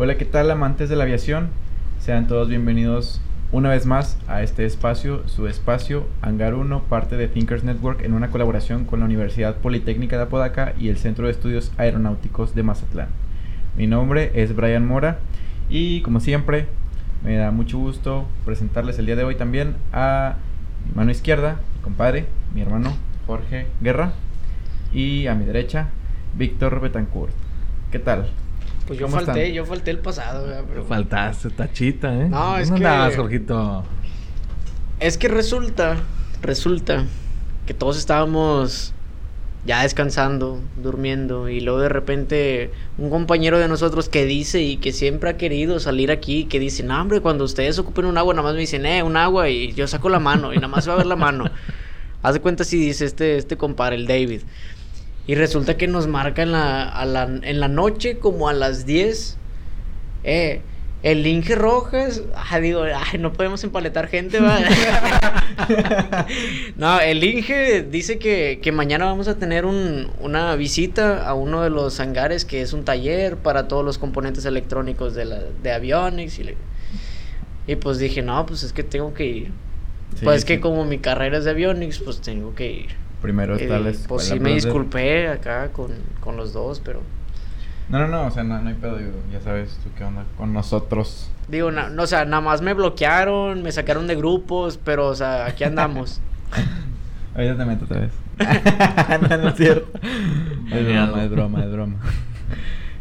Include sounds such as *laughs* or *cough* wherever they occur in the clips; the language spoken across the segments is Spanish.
Hola, ¿qué tal amantes de la aviación? Sean todos bienvenidos una vez más a este espacio, su espacio Hangar 1, parte de Thinkers Network en una colaboración con la Universidad Politécnica de Apodaca y el Centro de Estudios Aeronáuticos de Mazatlán. Mi nombre es Brian Mora y como siempre me da mucho gusto presentarles el día de hoy también a mi mano izquierda, mi compadre, mi hermano Jorge Guerra y a mi derecha Víctor Betancourt. ¿Qué tal? Pues yo falté, yo falté el pasado, Pero... Faltaste, tachita, ¿eh? No, es que... Jorgito? Es que resulta, resulta que todos estábamos ya descansando, durmiendo, y luego de repente un compañero de nosotros que dice y que siempre ha querido salir aquí, que dice, no, hombre, cuando ustedes ocupen un agua, nada más me dicen, eh, un agua, y yo saco la mano, y nada más va a ver la mano. *laughs* Haz de cuenta si dice este, este compadre, el David. Y resulta que nos marca en la, en la noche, como a las 10. Eh, el Inge Rojas, ah, digo, ay, no podemos empaletar gente, ¿va? *laughs* no, el Inge dice que, que mañana vamos a tener un, una visita a uno de los hangares que es un taller para todos los componentes electrónicos de, la, de Avionics. Y, y pues dije, no, pues es que tengo que ir. pues es que como mi carrera es de Avionics, pues tengo que ir. Primero está la Pues sí me disculpé acá con, con, los dos, pero... No, no, no, o sea, no, no hay pedo, digo, ya sabes tú qué onda con nosotros. Digo, no, o sea, nada más me bloquearon, me sacaron de grupos, pero, o sea, aquí andamos. *laughs* Ahorita te meto otra vez. *laughs* no, no es cierto. *laughs* Es broma, es broma, es broma.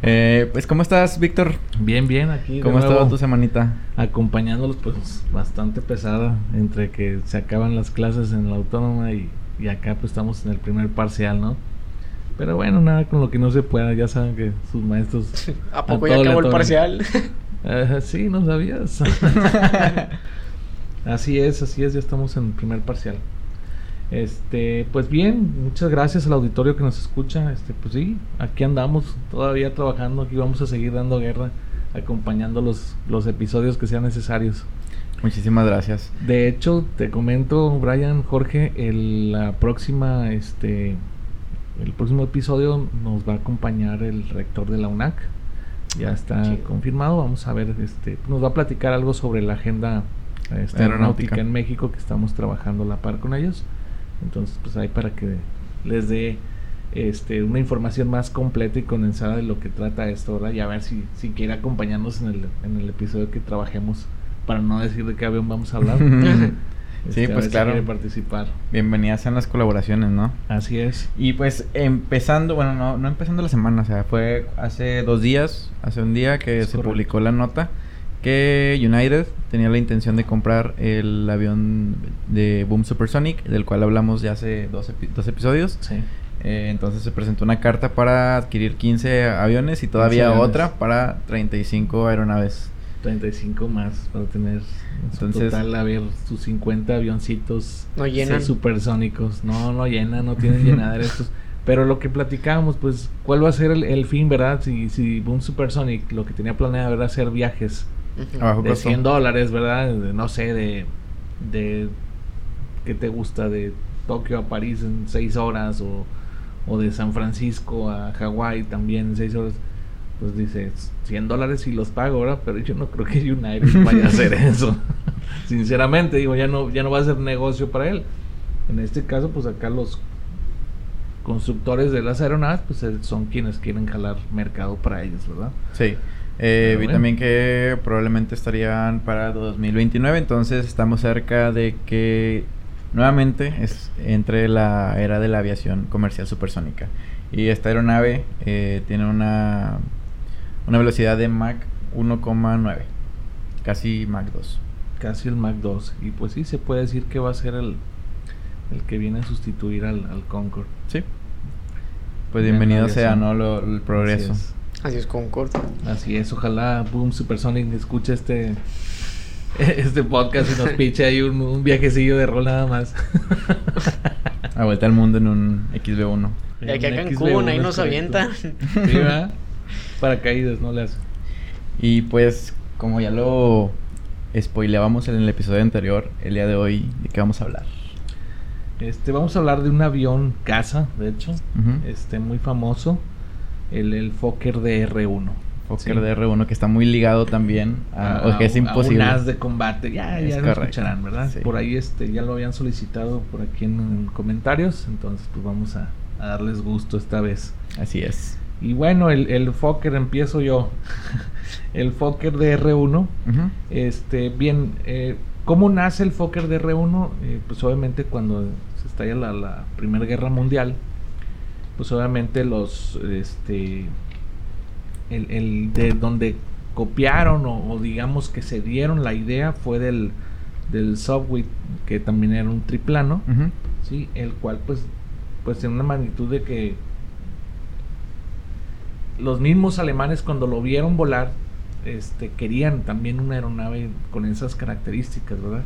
Eh, pues, ¿cómo estás, Víctor? Bien, bien, aquí. ¿Cómo ha estado tu semanita? Acompañándolos, pues, bastante pesada. Entre que se acaban las clases en la autónoma y y acá pues estamos en el primer parcial, ¿no? Pero bueno, nada con lo que no se pueda, ya saben que sus maestros... *laughs* ¿A poco ya acabó el parcial? *laughs* sí, no sabías. *laughs* así es, así es, ya estamos en el primer parcial. Este, pues bien, muchas gracias al auditorio que nos escucha. Este, pues sí, aquí andamos todavía trabajando, aquí vamos a seguir dando guerra, acompañando los, los episodios que sean necesarios. Muchísimas gracias. De hecho, te comento, Brian, Jorge, el, la próxima, este, el próximo episodio nos va a acompañar el rector de la UNAC. Ya está confirmado. Vamos a ver, este, nos va a platicar algo sobre la agenda este, aeronáutica. en México que estamos trabajando la par con ellos. Entonces, pues ahí para que les dé este, una información más completa y condensada de lo que trata esto, ¿verdad? Y a ver si, si quiere acompañarnos en el, en el episodio que trabajemos para no decir de qué avión vamos a hablar. *laughs* sí, este, pues claro. participar. Bienvenidas a las colaboraciones, ¿no? Así es. Y pues empezando, bueno, no, no empezando la semana, o sea, fue hace dos días, hace un día que se publicó la nota que United tenía la intención de comprar el avión de Boom Supersonic, del cual hablamos ya hace dos, dos episodios. Sí. Eh, entonces se presentó una carta para adquirir 15 aviones y todavía otra para 35 aeronaves. 35 más para tener Entonces, total a ver sus 50 avioncitos no llenan supersónicos. No, no llenan, no tienen llenadera estos. *laughs* Pero lo que platicábamos, pues, ¿cuál va a ser el, fin, verdad? Si, si Boom Supersonic lo que tenía planeado era hacer viajes de 100 dólares, ¿verdad? no sé, de, de. ¿Qué te gusta? De Tokio a París en 6 horas o, o de San Francisco a Hawái también en 6 horas pues dice 100 dólares y los pago, ¿verdad? Pero yo no creo que United vaya a hacer *laughs* eso. *laughs* Sinceramente, digo, ya no, ya no va a ser negocio para él. En este caso, pues acá los constructores de las aeronaves, pues eh, son quienes quieren jalar mercado para ellos, ¿verdad? Sí. Eh, vi también que probablemente estarían para 2029, entonces estamos cerca de que nuevamente es entre la era de la aviación comercial supersónica. Y esta aeronave eh, tiene una una velocidad de Mach 1,9. Casi Mach 2. Casi el Mach 2. Y pues sí, se puede decir que va a ser el, el que viene a sustituir al, al Concorde. Sí. Pues bienvenido sea, ¿no? el progreso. Así es. Concorde. Así es. Ojalá Boom Supersonic escuche este *laughs* este podcast y nos *laughs* piche ahí un, un viajecillo de rol nada más. a vuelta al mundo en un XB1. Y aquí a Cancún, ahí nos avientan. Sí, ¿verdad? *laughs* Paracaídas, no le hace. Y pues, como ya lo spoileábamos en el episodio anterior, el día de hoy, ¿de qué vamos a hablar? Este, vamos a hablar de un avión casa, de hecho, este, muy famoso, el, el Fokker DR1. Fokker de R1 que está muy ligado también a, o que es imposible. A un as de combate, ya, ya lo escucharán, ¿verdad? Por ahí este ya lo habían solicitado por aquí en, comentarios, entonces pues vamos a, darles gusto esta vez. Así es. Y bueno, el, el Fokker empiezo yo. *laughs* el Fokker de R1. Este, bien, eh, ¿cómo nace el Fokker de R1? Eh, pues obviamente cuando se estalla la, la Primera Guerra Mundial, pues obviamente los, este, el, de donde copiaron o, digamos que se dieron la idea fue del, del Subway, que también era un triplano, ¿sí? el cual pues, pues en una magnitud de que los mismos alemanes cuando lo vieron volar, este, querían también una aeronave con esas características, ¿verdad?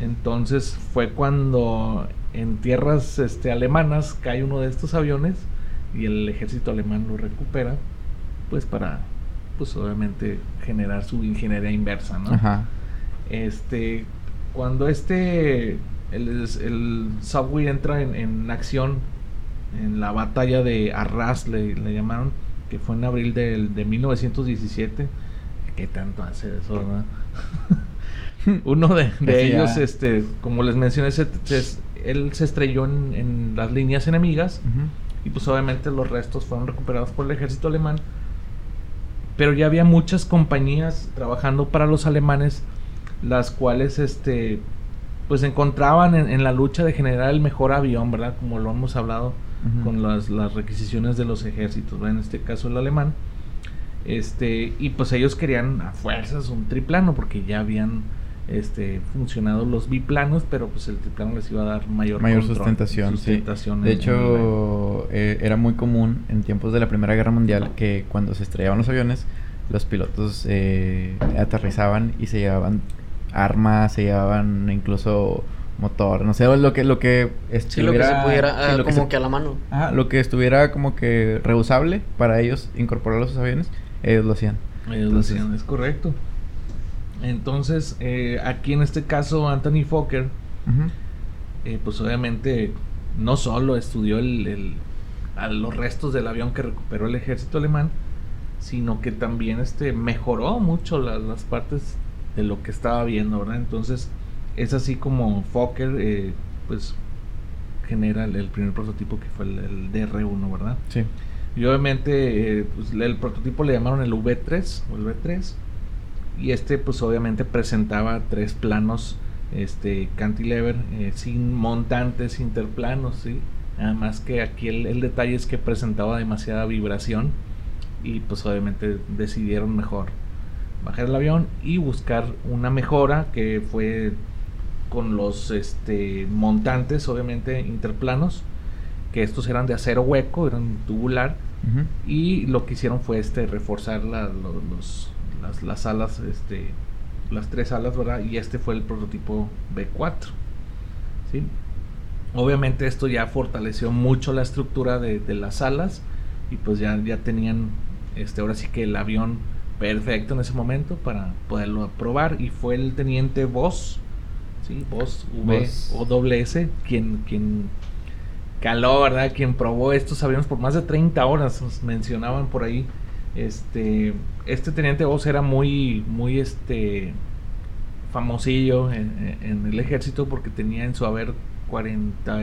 Entonces fue cuando en tierras este, alemanas cae uno de estos aviones y el ejército alemán lo recupera pues para, pues obviamente generar su ingeniería inversa, ¿no? Ajá. Este, cuando este, el, el Subway entra en, acción en la batalla de Arras, le, llamaron, que fue en abril de, de 1917, ¿qué tanto hace eso, no? *laughs* Uno de, ellos, este, como les mencioné, él se estrelló en, las líneas enemigas y pues obviamente los restos fueron recuperados por el ejército alemán pero ya había muchas compañías trabajando para los alemanes, las cuales este pues encontraban en, la lucha de generar el mejor avión, ¿verdad? Como lo hemos hablado con las, las, requisiciones de los ejércitos, ¿verdad? En este caso el alemán. Este, y pues ellos querían a fuerzas un triplano porque ya habían este, funcionado los biplanos, pero pues el triplano les iba a dar mayor, mayor sustentación. De hecho, eh, era muy común en tiempos de la Primera Guerra Mundial que cuando se estrellaban los aviones, los pilotos eh, aterrizaban y se llevaban armas, se llevaban incluso motor, no sé, lo que lo que estuviera lo que pudiera ah, como que, a la mano. lo que estuviera como que reusable para ellos incorporarlo a sus aviones, ellos lo hacían. Ellos lo hacían, es correcto. Entonces, eh, aquí en este caso, Anthony Fokker, eh, pues obviamente no solo estudió el, a los restos del avión que recuperó el ejército alemán, sino que también este, mejoró mucho las partes de lo que estaba viendo, ¿verdad? Entonces, es así como Fokker, eh, pues, genera el, primer prototipo que fue el, DR1, ¿verdad? Sí. Y obviamente, pues, el prototipo le llamaron el V3 o el V3 y este pues obviamente presentaba tres planos este cantilever eh, sin montantes interplanos sí nada más que aquí el, detalle es que presentaba demasiada vibración y pues obviamente decidieron mejor bajar el avión y buscar una mejora que fue con los este montantes obviamente interplanos que estos eran de acero hueco eran tubular y lo que hicieron fue este reforzar los las, alas, este, las tres alas, ¿verdad? Y este fue el prototipo B4. ¿sí? Obviamente esto ya fortaleció mucho la estructura de, las alas y pues ya, ya tenían, este, ahora sí que el avión perfecto en ese momento para poderlo probar y fue el teniente Voss, ¿sí? Voss V o doble S, quien, quien caló, ¿verdad? Quien probó estos aviones por más de 30 horas, mencionaban por ahí este, este teniente Voss era muy, muy este, famosillo en, el ejército porque tenía en su haber 40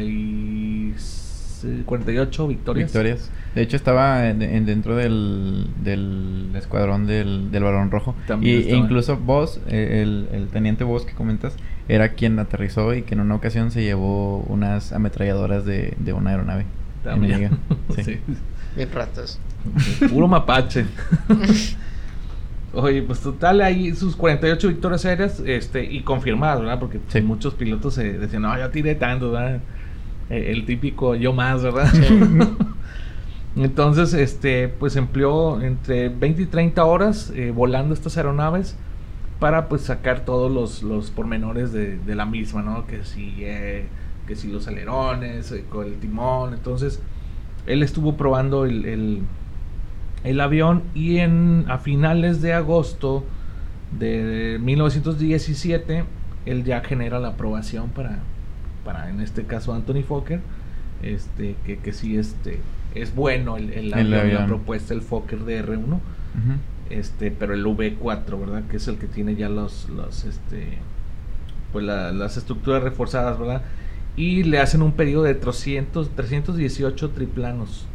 48 victorias. Victorias. De hecho, estaba en, dentro del, del escuadrón del, del Balón Rojo. y, e incluso vos, eh, el, el, teniente vos que comentas, era quien aterrizó y que en una ocasión se llevó unas ametralladoras de, de una aeronave. También. *laughs* sí. Bien ratas. Puro mapache. Oye, pues total, hay sus 48 victorias aéreas este, y confirmadas, ¿verdad? Porque muchos pilotos se decían, no, yo tiré tanto, ¿verdad? Eh, el, típico yo más, ¿verdad? *laughs* Entonces, este, pues empleó entre 20 y 30 horas eh, volando estas aeronaves para pues sacar todos los, los pormenores de, de la misma, ¿no? Que si, eh, que si los alerones, con el timón, entonces él estuvo probando el, el, avión y en, a finales de agosto de 1917 él ya genera la aprobación para, para en este caso Anthony Fokker, este, que, que sí este, es bueno el, el, avión, la propuesta, el Fokker DR1. Este, pero el V4, ¿verdad? Que es el que tiene ya los, los este, pues las estructuras reforzadas, ¿verdad? Y le hacen un periodo de 300, 318 triplanos,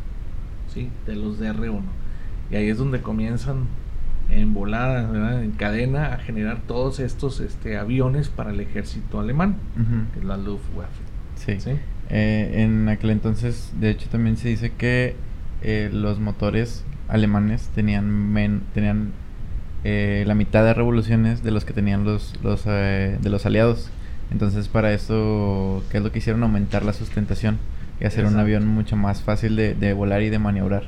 ¿sí? De los DR1. Y ahí es donde comienzan en volada, ¿verdad? en cadena, a generar todos estos este, aviones para el ejército alemán, que es la Luftwaffe. Sí. Eh, en aquel entonces, de hecho, también se dice que eh, los motores alemanes tenían, tenían eh, la mitad de revoluciones de los que tenían los, los de los aliados. Entonces, para eso, ¿qué es lo que hicieron? Aumentar la sustentación y hacer un avión mucho más fácil de, de volar y de maniobrar.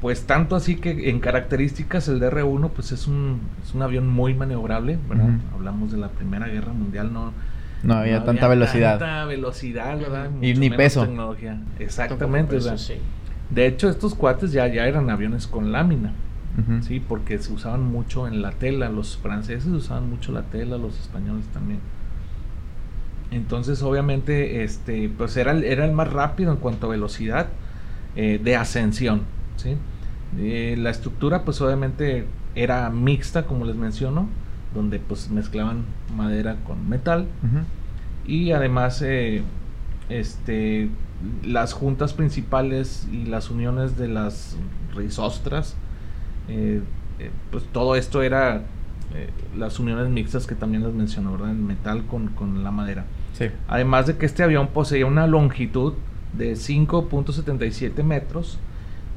Pues tanto así que en características el DR-1 pues es un, es un avión muy maniobrable, ¿verdad? Hablamos de la Primera Guerra Mundial, no, no había tanta velocidad. Tanta velocidad, ¿verdad? y ni peso. Tecnología. Exactamente, De hecho, estos cuates ya, ya eran aviones con lámina, ¿sí? Porque se usaban mucho en la tela. Los franceses usaban mucho la tela, los españoles también. Entonces, obviamente, este, pues era, era el más rápido en cuanto a velocidad eh, de ascensión. ¿sí? Eh, la estructura pues obviamente era mixta, como les menciono, donde pues mezclaban madera con metal. Y además eh, este, las juntas principales y las uniones de las risostras, eh, pues todo esto era las uniones mixtas que también les menciono, ¿verdad? El metal con, con la madera. Además de que este avión poseía una longitud de 5.77 metros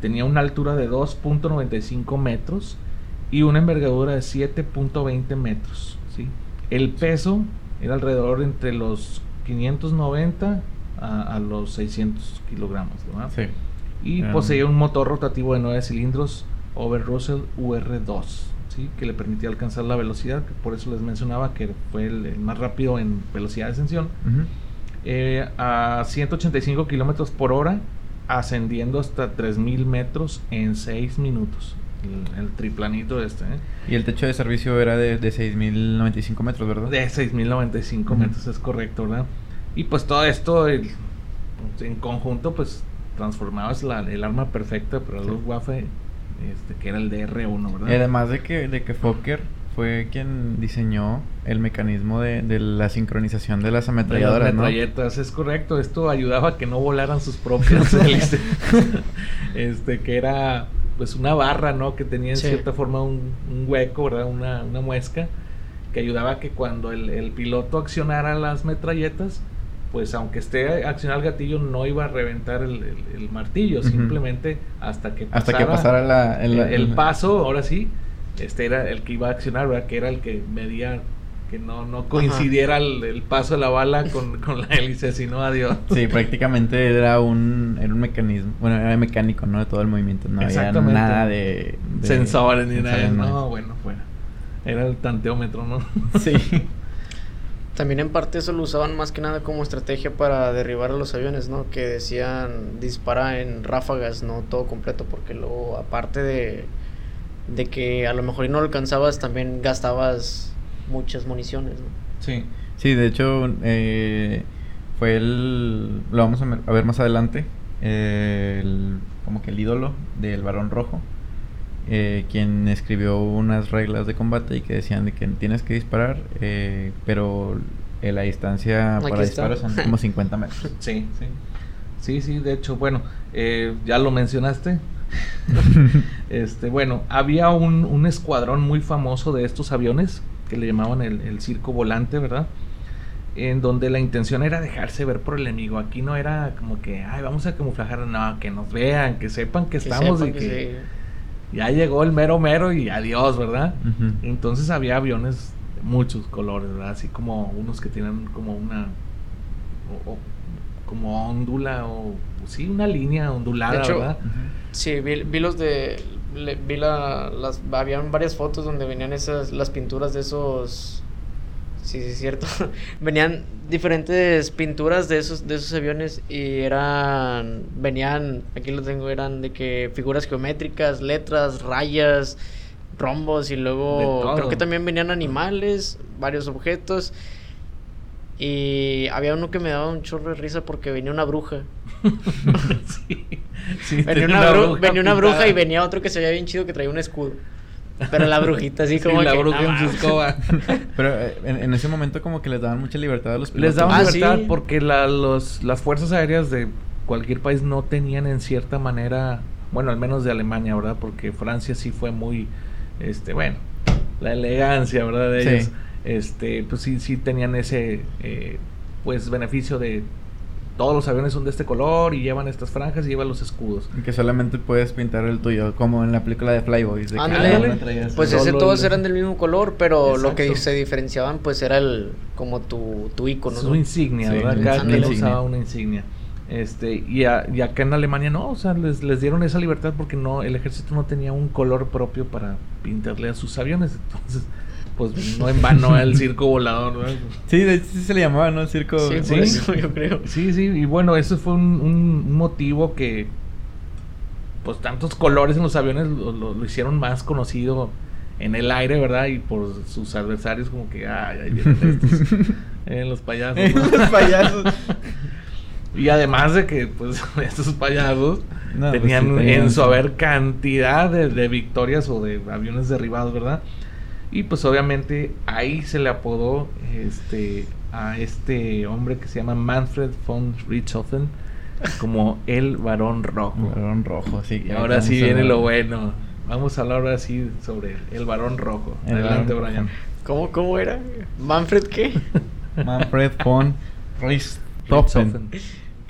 tenía una altura de 2.95 metros y una envergadura de 7.20 metros. ¿sí? El peso era alrededor entre los 590 a, los 600 kilogramos. Sí. Y poseía un motor rotativo de 9 cilindros Over Russell UR2, ¿sí? que le permitía alcanzar la velocidad, por eso les mencionaba que fue el, más rápido en velocidad de ascensión, eh, a 185 kilómetros por hora ascendiendo hasta 3000 metros en 6 minutos. El, triplanito este. ¿eh? Y el techo de servicio era de, de 6095 metros, ¿verdad? De 6095 metros, es correcto, ¿verdad? Y pues todo esto en conjunto, pues transformabas la, el arma perfecta para los Luftwaffe, este, que era el DR-1, ¿verdad? Y además de que, de que Fokker fue quien diseñó el mecanismo de, de la sincronización de las ametralladoras, de las metralletas, es correcto. Esto ayudaba a que no volaran sus propias *laughs* hélices. *laughs* este, que era pues una barra, ¿no? Que tenía en cierta forma un, hueco, ¿verdad? Una, una, muesca que ayudaba a que cuando el, el, piloto accionara las metralletas, pues aunque esté accionado el gatillo, no iba a reventar el, el, martillo, simplemente hasta que pasara, hasta que pasara el, paso, ahora sí, este era el que iba a accionar, ¿verdad? Que era el que medía que no, no coincidiera el, paso de la bala con, *laughs* con, la hélice, sino adiós. Sí, prácticamente era un, era un mecanismo, bueno, era mecánico, ¿no? De todo el movimiento, no había nada de, sensores ni nada. No, bueno, bueno. Era el tanteómetro, ¿no? Sí. *laughs* También en parte eso lo usaban más que nada como estrategia para derribar a los aviones, ¿no? Que decían dispara en ráfagas, no todo completo, porque luego aparte de de que a lo mejor no alcanzabas, también gastabas muchas municiones, ¿no? Sí, sí, de hecho, eh, fue el. Lo vamos a ver más adelante. el, como que el ídolo del varón rojo. Eh, quien escribió unas reglas de combate y que decían de que tienes que disparar, eh, pero la distancia para disparar son como 50 metros. *laughs* Sí, sí. Sí, sí, de hecho, bueno, ya lo mencionaste, *laughs* este, bueno, había un, escuadrón muy famoso de estos aviones que le llamaban el, circo volante, ¿verdad? En donde la intención era dejarse ver por el enemigo. Aquí no era como que, ay, vamos a camuflajar, no, que nos vean, que sepan que, estamos y que, ya llegó el mero mero y adiós, ¿verdad? Entonces había aviones de muchos colores, ¿verdad? Así como unos que tienen como una, como ondula o, sí, una línea ondulada, ¿verdad? Sí, vi, los de. vi la, las. Habían varias fotos donde venían esas. Las pinturas de esos. Sí, sí, es cierto. *laughs* venían diferentes pinturas de esos, de esos aviones y eran. Venían. Aquí lo tengo, eran de que figuras geométricas, letras, rayas, rombos y luego. Creo que también venían animales, varios objetos. Y había uno que me daba un chorro de risa porque venía una bruja. *laughs* sí, *laughs* venía, una, bruja, venía una bruja y venía otro que se veía bien chido que traía un escudo. Pero la brujita así como la bruja en su escoba. *laughs* Pero eh, en, ese momento como que les daban mucha libertad a los pilotos. Les daban ah, libertad porque la, los, las fuerzas aéreas de cualquier país no tenían en cierta manera, bueno, al menos de Alemania, ¿verdad? Porque Francia sí fue muy, este, bueno, la elegancia, ¿verdad? De ellos. Este, pues sí, sí tenían ese, eh, pues, beneficio de todos los aviones son de este color y llevan estas franjas y llevan los escudos. Y que solamente puedes pintar el tuyo, como en la película de Flyboys. pues ese todos eran del mismo color, pero lo que se diferenciaban pues era el como tu, tu icono. Su insignia, ¿verdad? Cada quien usaba una insignia. Este, y, y, acá en Alemania no, o sea, les, les, dieron esa libertad porque no, el ejército no tenía un color propio para pintarle a sus aviones. Entonces, pues no en vano el circo volador, ¿no? Sí, de hecho sí se le llamaba, ¿no? El circo. Sí, ¿Sí? eso yo creo. Sí, sí, y bueno, eso fue un, motivo que, pues tantos colores en los aviones lo, hicieron más conocido en el aire, ¿verdad? Y por sus adversarios como que, ay, ahí vienen estos, *laughs* eh, los payasos. los payasos. *laughs* y además de que, pues, *laughs* estos payasos pues tenían en su haber cantidad de, de victorias o de aviones derribados, ¿verdad? Y pues obviamente ahí se le apodó este a este hombre que se llama Manfred von Richthofen como el varón rojo. El varón rojo, sí. Y ahora sí viene lo bueno. Vamos a hablar ahora sí sobre el varón rojo. Adelante, Brian. ¿Cómo, ¿Cómo era? ¿Manfred qué? Manfred von *laughs* Richthofen.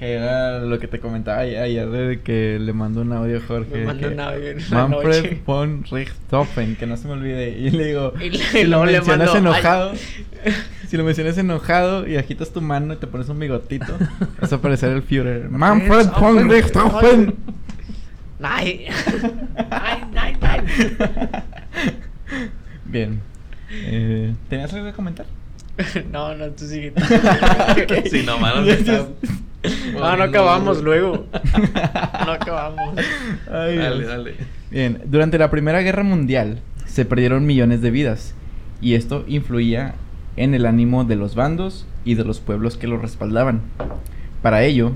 Que era lo que te comentaba ayer de que le mandó un audio a Jorge. Me mandó un audio Manfred von Richthofen, que no se me olvide. Y le digo, si lo mencionas enojado, *laughs* si lo mencionas enojado y agitas tu mano y te pones un bigotito, *laughs* vas a aparecer el Führer. Manfred von Richthofen. Nein. Nein, nein, nein. Bien. Eh, ¿Tenías algo que comentar? *laughs* no, no, tú sigue. Si no, manos no, *laughs* no acabamos luego. *laughs* No acabamos. dale, dale. Bien, durante la Primera Guerra Mundial se perdieron millones de vidas y esto influía en el ánimo de los bandos y de los pueblos que lo respaldaban. Para ello,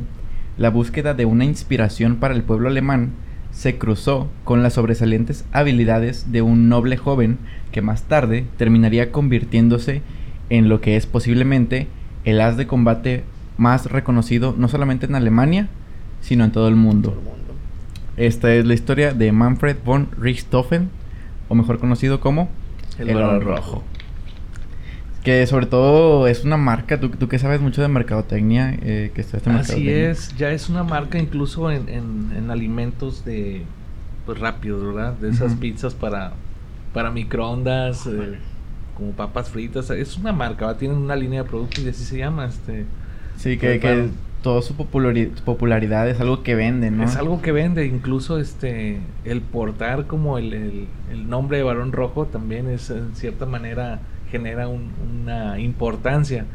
la búsqueda de una inspiración para el pueblo alemán se cruzó con las sobresalientes habilidades de un noble joven que más tarde terminaría convirtiéndose en lo que es posiblemente el as de combate más reconocido no solamente en Alemania, sino en todo el mundo. Esta es la historia de Manfred von Richthofen, o mejor conocido como el, el Rojo. Que sobre todo es una marca, tú, tú que sabes mucho de mercadotecnia, eh, que está este Así es, ya es una marca incluso en, en, alimentos de pues rápidos, ¿verdad? De esas pizzas para, para microondas, eh, como papas fritas. Es una marca, ¿va? tienen una línea de productos y así se llama. este Sí, que, que toda su popularidad es algo que vende, ¿no? Es algo que vende, incluso este el portar como el, el, nombre de Barón Rojo también es en cierta manera genera una importancia.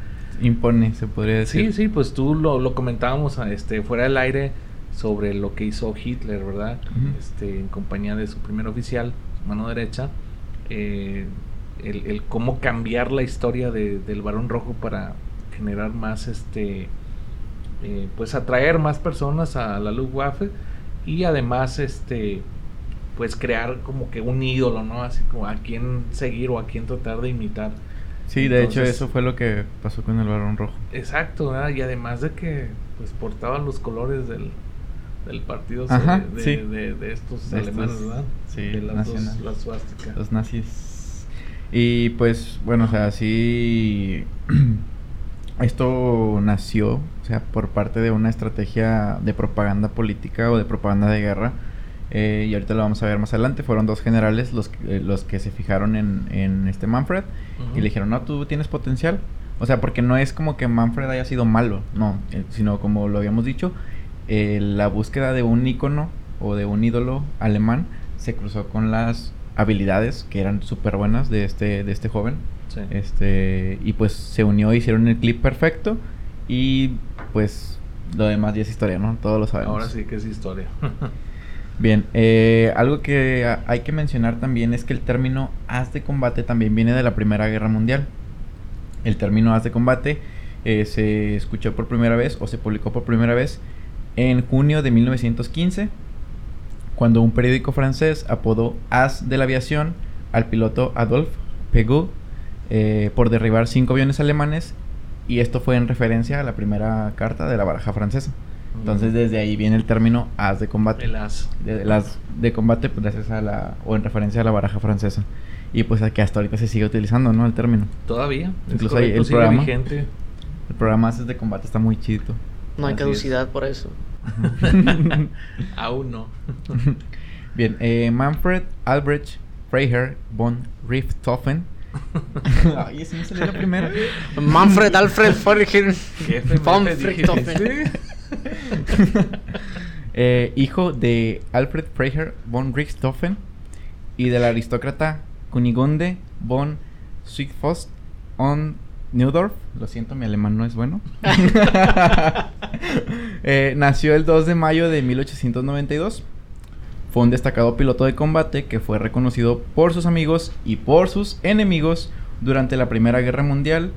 Impone, se podría decir. Sí, sí, pues tú lo, lo comentábamos este, fuera del aire sobre lo que hizo Hitler, ¿verdad? este, en compañía de su primer oficial, su mano derecha. Eh, el, el, cómo cambiar la historia de, del Barón Rojo para generar más, este, eh, pues atraer más personas a la Luftwaffe y además, este, pues crear como que un ídolo, ¿no? Así como a quién seguir o a quién tratar de imitar. Sí, de hecho eso fue lo que pasó con el Barón Rojo. Exacto, y además de que pues portaban los colores del, del partido de, de, estos alemanes, ¿verdad? Sí, de las, dos, las Los nazis. Y pues, bueno, o sea, sí *clears throat* Esto nació, o sea, por parte de una estrategia de propaganda política o de propaganda de guerra. Eh, y ahorita lo vamos a ver más adelante. Fueron dos generales los, eh, los que se fijaron en, en este Manfred y le dijeron, no, tú tienes potencial. O sea, porque no es como que Manfred haya sido malo, no, eh, sino como lo habíamos dicho, la búsqueda de un ícono o de un ídolo alemán se cruzó con las habilidades que eran súper buenas de este, de este joven este, y pues se unió, hicieron el clip perfecto y pues lo demás ya es historia, ¿no? Todos lo sabemos. Ahora sí que es historia. *laughs* Bien, eh, algo que hay que mencionar también es que el término haz de combate también viene de la Primera Guerra Mundial. El término haz de combate eh, se escuchó por primera vez o se publicó por primera vez en junio de 1915, cuando un periódico francés apodó As de la aviación al piloto Adolphe Pegu eh, por derribar cinco aviones alemanes y esto fue en referencia a la primera carta de la baraja francesa. Entonces desde ahí viene el término as de combate. El as. De, las de combate pues, gracias a la o en referencia a la baraja francesa. Y pues que hasta ahorita se sigue utilizando, ¿no? El término. Todavía. Incluso ahí el programa. El programa as de combate está muy chido. No hay caducidad por eso. *laughs* Aún no. Bien, eh, Manfred Albrecht Freiherr von Richthofen Ay, ese me salió la primera. Manfred Alfred Richthofen. *laughs* eh, hijo de Alfred Freiherr von Richthofen y del aristócrata Kunigunde von Zwickfost on Neudorf. Lo siento, mi alemán no es bueno. *laughs* *laughs* eh, nació el 2 de mayo de 1892. Fue un destacado piloto de combate que fue reconocido por sus amigos y por sus enemigos durante la Primera Guerra Mundial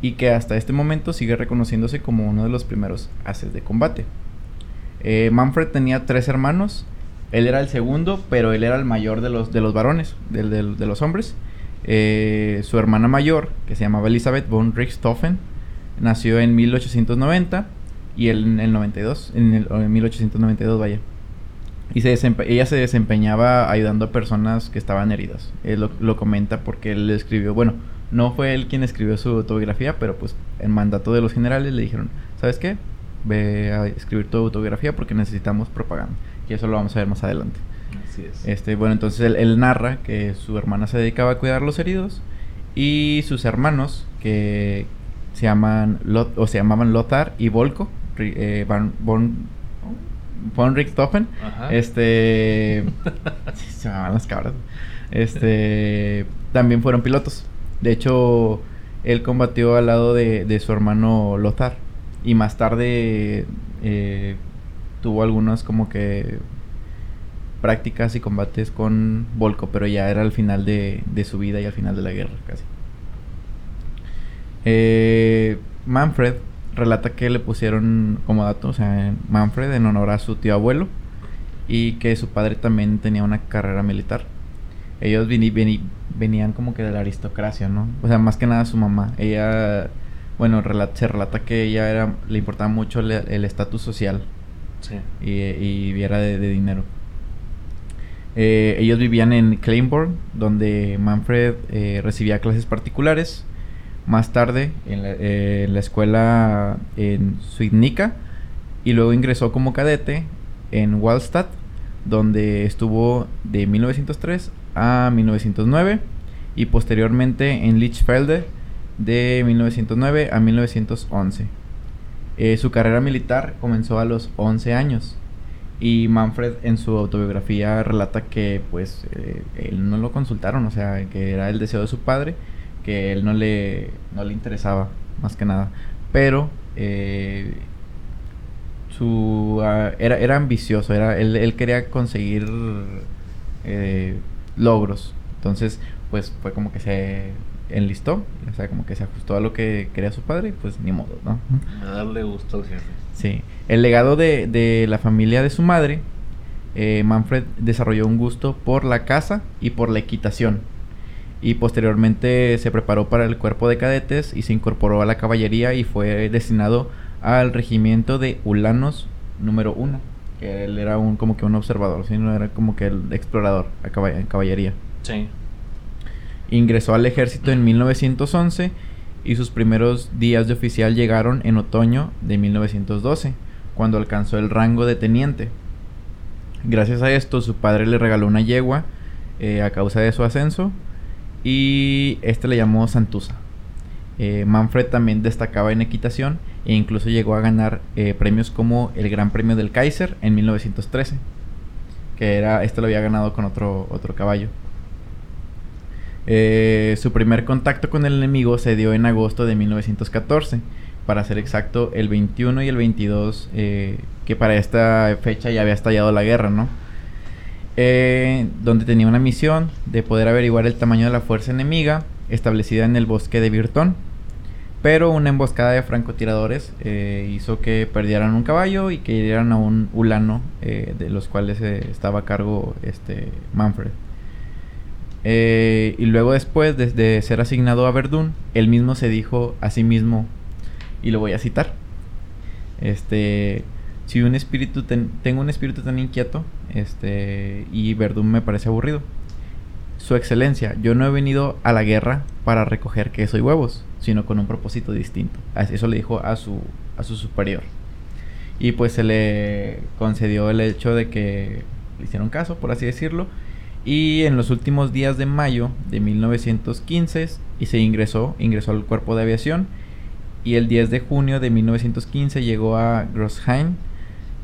y que hasta este momento sigue reconociéndose como uno de los primeros haces de combate. Eh, Manfred tenía tres hermanos, él era el segundo, pero él era el mayor de los, de los varones, de, los hombres. Eh, su hermana mayor, que se llamaba Elizabeth von Richthofen, nació en 1890 y él en el 92, en, el, en 1892, vaya. Y se ella se desempeñaba ayudando a personas que estaban heridas. Él lo, comenta porque él le escribió, bueno, no fue él quien escribió su autobiografía, pero pues en mandato de los generales le dijeron, ¿sabes qué? Ve a escribir tu autobiografía porque necesitamos propaganda. Y eso lo vamos a ver más adelante. Así es. Este, bueno, entonces él, narra que su hermana se dedicaba a cuidar los heridos y sus hermanos que se llaman o se llamaban Lothar y Volko eh, van, von Richthofen. Este. *laughs* se llamaban las cabras. Este. También fueron pilotos. De hecho, él combatió al lado de, su hermano Lothar. Y más tarde eh, tuvo algunas como que prácticas y combates con Volko, pero ya era al final de, de su vida y al final de la guerra casi. Eh, Manfred relata que le pusieron como dato, o sea, Manfred en honor a su tío abuelo y que su padre también tenía una carrera militar. Ellos venían como que de la aristocracia, ¿no? O sea, más que nada su mamá. Ella, bueno, se relata que ella era, le importaba mucho el estatus social. Sí. Y, y era de, dinero. Eh, ellos vivían en Claiborne, donde Manfred eh, recibía clases particulares más tarde eh, en la, escuela en Suidnica y luego ingresó como cadete en Wallstatt, donde estuvo de 1903 a 1909 y posteriormente en Lichfelde de 1909 a 1911. Eh, su carrera militar comenzó a los 11 años y Manfred en su autobiografía relata que pues eh, él no lo consultaron, o sea, que era el deseo de su padre que él no le, no le interesaba, más que nada. Pero eh, su, ah, era, era ambicioso, era, él, quería conseguir eh, logros. Entonces, pues fue como que se enlistó, o sea, como que se ajustó a lo que quería su padre y pues ni modo, ¿no? A darle gusto al jefe. Sí. El legado de, de la familia de su madre, eh, Manfred desarrolló un gusto por la caza y por la equitación y posteriormente se preparó para el cuerpo de cadetes y se incorporó a la caballería y fue destinado al regimiento de Ulanos número uno que él era un como que un observador, sino era como que el explorador en caballería. Sí. Ingresó al ejército en 1911 y sus primeros días de oficial llegaron en otoño de 1912, cuando alcanzó el rango de teniente. Gracias a esto, su padre le regaló una yegua eh, a causa de su ascenso y este le llamó Santusa. Eh, Manfred también destacaba en equitación e incluso llegó a ganar eh, premios como el Gran Premio del Kaiser en 1913, que era este lo había ganado con otro, otro caballo. Eh, su primer contacto con el enemigo se dio en agosto de 1914, para ser exacto el 21 y el 22, que para esta fecha ya había estallado la guerra, ¿no? Eh, donde tenía una misión de poder averiguar el tamaño de la fuerza enemiga establecida en el bosque de Virtón. Pero una emboscada de francotiradores eh, hizo que perdieran un caballo y que hirieran a un ulano eh, de los cuales estaba a cargo este Manfred. y luego después de, ser asignado a Verdún, él mismo se dijo a sí mismo, y lo voy a citar, este, si un espíritu tengo un espíritu tan inquieto, este, y Verdún me parece aburrido. Su excelencia, yo no he venido a la guerra para recoger queso y huevos, sino con un propósito distinto. Eso le dijo a su, a su superior. Y pues se le concedió el hecho de que le hicieron caso, por así decirlo. Y en los últimos días de mayo de 1915 y se ingresó, ingresó al cuerpo de aviación. Y el 10 de junio de 1915 llegó a Grossheim,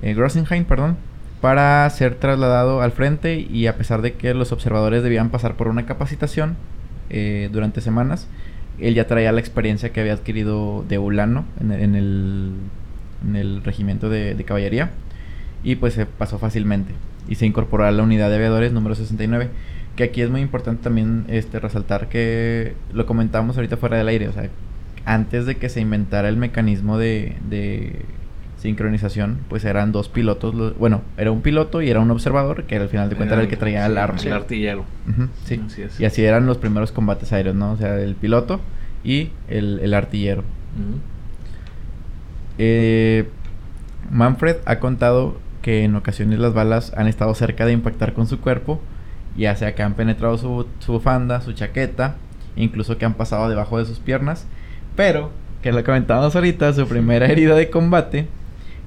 eh, perdón, para ser trasladado al frente y a pesar de que los observadores debían pasar por una capacitación eh, durante semanas, él ya traía la experiencia que había adquirido de Ulano en, el, en el, regimiento de, caballería y pues se pasó fácilmente y se incorporó a la unidad de aviadores número 69 que aquí es muy importante también este resaltar que lo comentamos ahorita fuera del aire o sea antes de que se inventara el mecanismo de sincronización, pues eran dos pilotos. Bueno, era un piloto y era un observador, que al final de cuentas era el que traía el arma. El artillero. sí. Y así eran los primeros combates aéreos, ¿no? O sea, el piloto y el, artillero. Eh, Manfred ha contado que en ocasiones las balas han estado cerca de impactar con su cuerpo, ya sea que han penetrado su, su bufanda, su chaqueta, incluso que han pasado debajo de sus piernas, pero que lo comentábamos ahorita, su primera herida de combate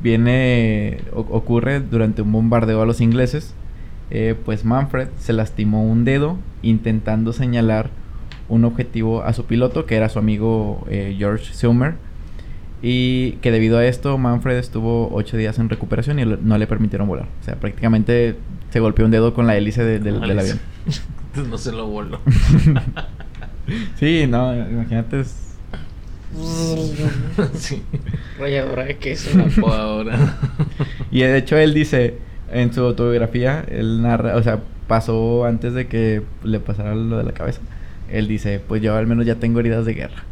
viene, ocurre durante un bombardeo a los ingleses, eh, pues Manfred se lastimó un dedo intentando señalar un objetivo a su piloto, que era su amigo eh, George Summer, y que debido a esto Manfred estuvo ocho días en recuperación y no le permitieron volar. O sea, prácticamente se golpeó un dedo con la hélice del avión. *laughs* no se lo voló. *laughs* sí, no, imagínate, *laughs* sí. Rayadora de queso. ahora. *laughs* *laughs* y de hecho él dice en su autobiografía, él narra, o sea, pasó antes de que le pasara lo de la cabeza. Él dice, pues yo al menos ya tengo heridas de guerra.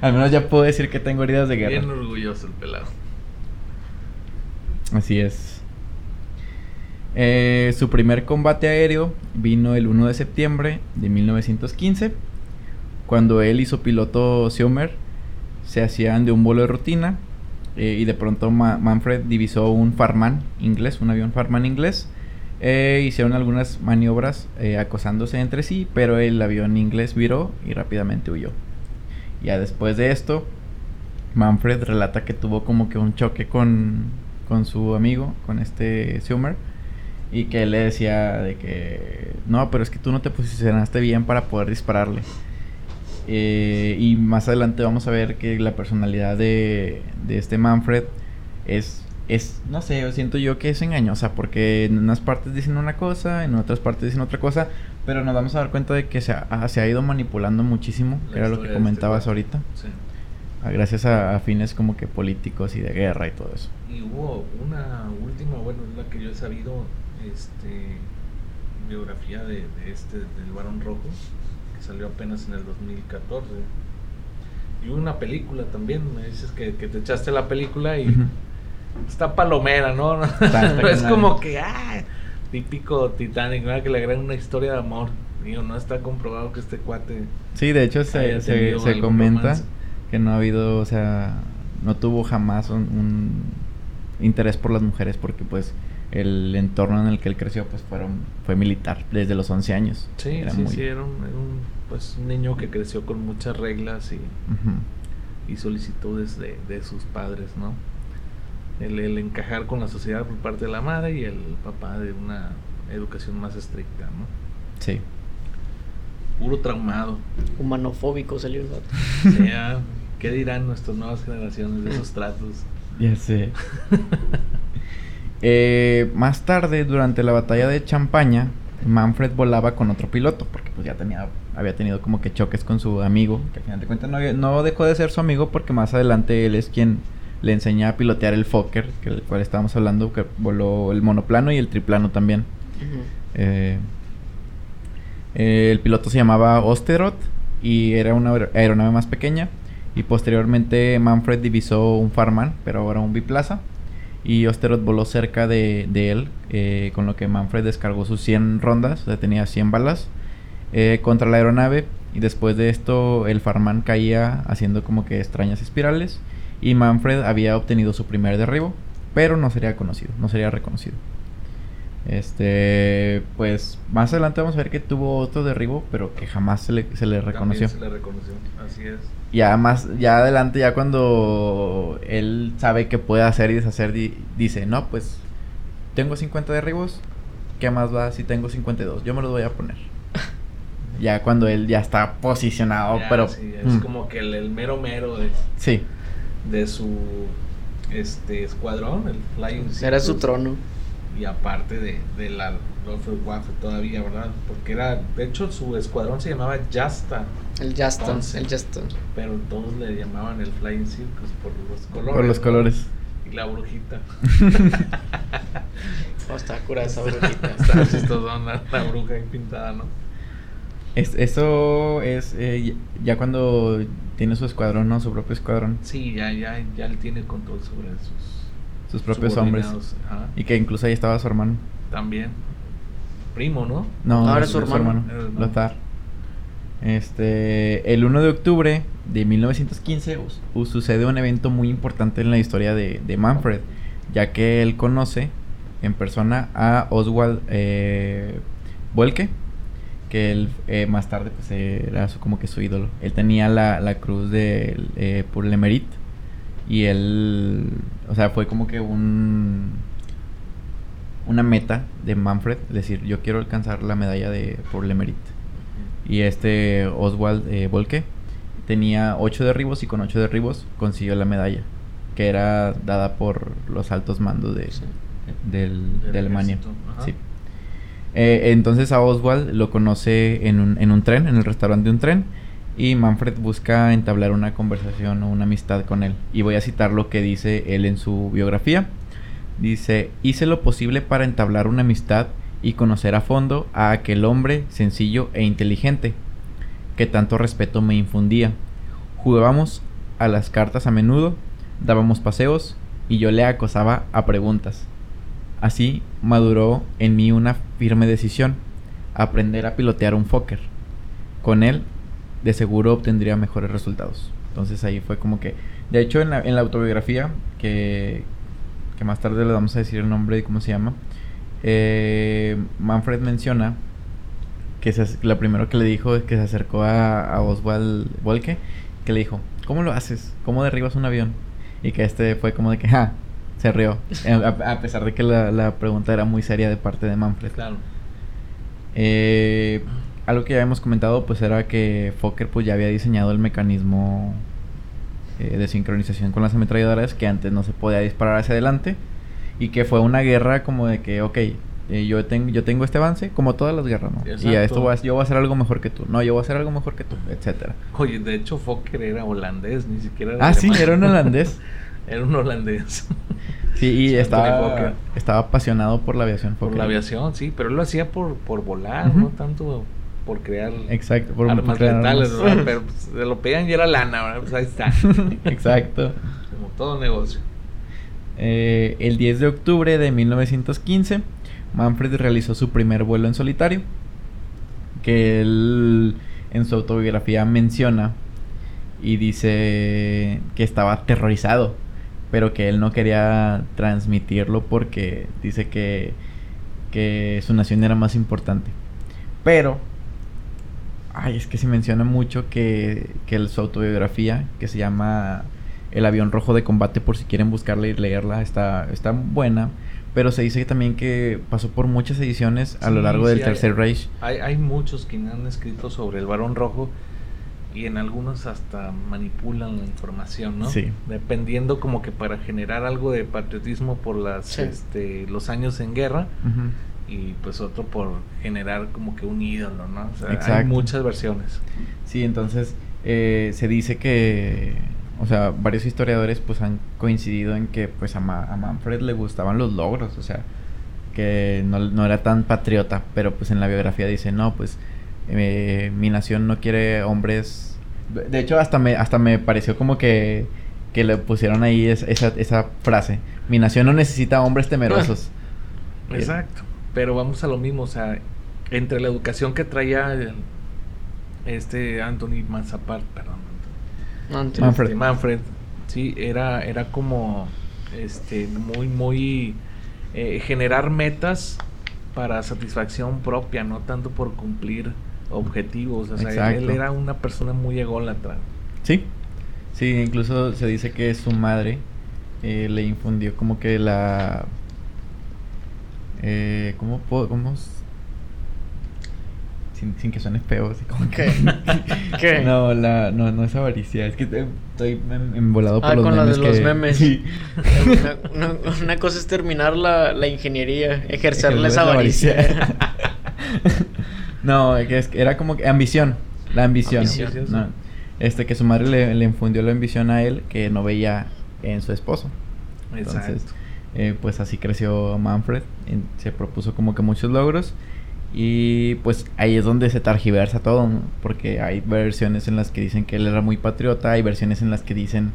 al menos ya puedo decir que tengo heridas de guerra. Bien orgulloso el pelado. Así es. Eh, su primer combate aéreo vino el 1 de septiembre de 1915 cuando él y su piloto Schumer se hacían de un vuelo de rutina eh, y de pronto Manfred divisó un Farman inglés, un avión Farman inglés. Eh, hicieron algunas maniobras eh, acosándose entre sí, pero el avión inglés viró y rápidamente huyó. Ya después de esto, Manfred relata que tuvo como que un choque con, con su amigo, con este Schumer, y que él le decía de que no, pero es que tú no te posicionaste bien para poder dispararle. Eh, y más adelante vamos a ver que la personalidad de, de este Manfred es, es, no sé, siento yo que es engañosa porque en unas partes dicen una cosa, en otras partes dicen otra cosa, pero nos vamos a dar cuenta de que se ha, ah, se ha ido manipulando muchísimo, que era lo que este comentabas ahorita. Ah, gracias a, fines como que políticos y de guerra y todo eso. Y hubo una última, bueno, la que yo he sabido, este, biografía de, de este, del Barón Rojo salió apenas en el 2014. Y una película también, me dices que, te echaste la película y está palomera, ¿no? *laughs* es como que, ah, típico Titanic, que le agregan una historia de amor. Digo, no está comprobado que este cuate... Sí, de hecho se, se, comenta que no ha habido, o sea, no tuvo jamás un interés por las mujeres porque pues el entorno en el que él creció pues fueron fue militar desde los 11 años. Sí, era sí, sí, era un, pues, un niño que creció con muchas reglas y, y solicitudes de, de, sus padres, ¿no? El, el, encajar con la sociedad por parte de la madre y el papá de una educación más estricta, ¿no? Sí. Puro traumado. Humanofóbico salió el gato. sea, *laughs* ¿qué dirán nuestras nuevas generaciones de esos tratos? Ya sé. *laughs* Eh, más tarde, durante la batalla de Champaña, Manfred volaba con otro piloto, porque pues ya tenía, había tenido como que choques con su amigo, que al final de cuentas no, dejó de ser su amigo porque más adelante él es quien le enseña a pilotear el Fokker, que el cual estábamos hablando, que voló el monoplano y el triplano también. Eh, el piloto se llamaba Osterot y era una aeronave más pequeña. Y posteriormente Manfred divisó un Farman, pero ahora un biplaza. Y Osterot voló cerca de, él, eh, con lo que Manfred descargó sus 100 rondas, o sea, tenía 100 balas, eh, contra la aeronave. Y después de esto, el Farman caía haciendo como que extrañas espirales. Y Manfred había obtenido su primer derribo, pero no sería conocido, no sería reconocido. Este, pues más adelante vamos a ver que tuvo otro derribo, pero que jamás se le, se le reconoció. se le reconoció, así es. Ya más, ya adelante, ya cuando él sabe que puede hacer y deshacer, dice, no, pues tengo 50 derribos, ¿qué más va si tengo 52? Yo me los voy a poner. Ya cuando él ya está posicionado, pero... Sí, es mm. como que el, mero mero de... Sí. De su este escuadrón, el Flying Era su trono y aparte de, de la Luftwaffe todavía, ¿verdad? Porque era, de hecho su escuadrón se llamaba Jasta. El Jasta, el Jasta. Pero todos le llamaban el Flying Circus por los colores. Por los colores. Y la brujita. *laughs* oh, está curada esa brujita. *laughs* está chistosa la bruja pintada, ¿no? Es, eso es eh, ya cuando tiene su escuadrón, ¿no? Su propio escuadrón. Sí, ya, ya, ya él tiene control sobre sus sus propios hombres. Y que incluso ahí estaba su hermano. También. Primo, ¿no? No, ahora es su hermano. Lothar. Este, el 1 de octubre de 1915 sucede un evento muy importante en la historia de, Manfred, ya que él conoce en persona a Oswald eh, que él eh, más tarde pues era como que su ídolo. Él tenía la, la cruz de eh, por y él, o sea, fue como que un una meta de Manfred, decir, yo quiero alcanzar la medalla de por le Mérite. Y este Oswald eh, Volke tenía ocho derribos y con ocho derribos consiguió la medalla, que era dada por los altos mandos de, de Alemania. Sí. Eh, entonces a Oswald lo conoce en un, en un tren, en el restaurante de un tren y Manfred busca entablar una conversación o una amistad con él. Y voy a citar lo que dice él en su biografía. Dice, hice lo posible para entablar una amistad y conocer a fondo a aquel hombre sencillo e inteligente, que tanto respeto me infundía. Jugábamos a las cartas a menudo, dábamos paseos y yo le acosaba a preguntas. Así maduró en mí una firme decisión, aprender a pilotear un Fokker. Con él de seguro obtendría mejores resultados. Entonces ahí fue como que... De hecho, en la, autobiografía, que, que más tarde le vamos a decir el nombre y cómo se llama, eh, Manfred menciona que se, lo primero que le dijo es que se acercó a, Oswald Volke, que le dijo, ¿cómo lo haces? ¿Cómo derribas un avión? Y que este fue como de que, ¡ja! Se rió. a, pesar de que la, la, pregunta era muy seria de parte de Manfred. Claro. Eh, algo que ya hemos comentado pues era que Fokker pues ya había diseñado el mecanismo eh, de sincronización con las ametralladoras que antes no se podía disparar hacia adelante y que fue una guerra como de que ok eh, yo tengo yo tengo este avance como todas las guerras no y a esto voy a, yo voy a hacer algo mejor que tú no yo voy a hacer algo mejor que tú etcétera oye de hecho Fokker era holandés ni siquiera era ah sí era un holandés *laughs* era un holandés Sí, y *laughs* estaba, estaba apasionado por la aviación. Por la aviación, sí, pero él lo hacía por, por volar, no tanto por crear Exacto, por armas letales, *laughs* pero pues, se lo pedían y era lana, pues ahí está. *laughs* Exacto. Como todo negocio. Eh, el 10 de octubre de 1915, Manfred realizó su primer vuelo en solitario, que él en su autobiografía menciona y dice que estaba aterrorizado, pero que él no quería transmitirlo porque dice que, que su nación era más importante. Pero Ay, es que se menciona mucho que, que su autobiografía, que se llama El avión rojo de combate, por si quieren buscarla y leerla, está, está buena. Pero se dice también que pasó por muchas ediciones a lo largo del Tercer Reich. Hay, hay muchos que han escrito sobre el varón rojo y en algunos hasta manipulan la información, ¿no? Sí. Dependiendo como que para generar algo de patriotismo por las, este, los años en guerra y pues otro por generar como que un ídolo, ¿no? O sea, hay muchas versiones. Sí, entonces eh, se dice que, o sea, varios historiadores pues han coincidido en que pues a, Manfred le gustaban los logros, o sea, que no, no, era tan patriota, pero pues en la biografía dice, no, pues eh, mi nación no quiere hombres... De hecho, hasta me, hasta me pareció como que, que le pusieron ahí esa, esa frase. Mi nación no necesita hombres temerosos. *laughs* Exacto. Pero vamos a lo mismo, o sea, entre la educación que traía este Anthony Manzapart, perdón. Manfred. Este, Manfred. Sí, era, era como este muy, muy eh, generar metas para satisfacción propia, no tanto por cumplir objetivos. O sea, él era una persona muy ególatra. Sí, sí, incluso se dice que su madre eh, le infundió como que la... Eh, ¿Cómo puedo...? Cómo sin, sin que suene feo, así como que... *laughs* ¿Qué? No, la, no, no es avaricia, es que estoy embolado por ah, los con memes. La de los memes. Sí. *laughs* Una, una, cosa es terminar la, la ingeniería, *laughs* ejercerla esa avaricia. No, es que era como que ambición, la ambición. No, este, que su madre le, le, infundió la ambición a él que no veía en su esposo. Entonces, eh, pues así creció Manfred, se propuso como que muchos logros y pues ahí es donde se targiversa todo, porque hay versiones en las que dicen que él era muy patriota, hay versiones en las que dicen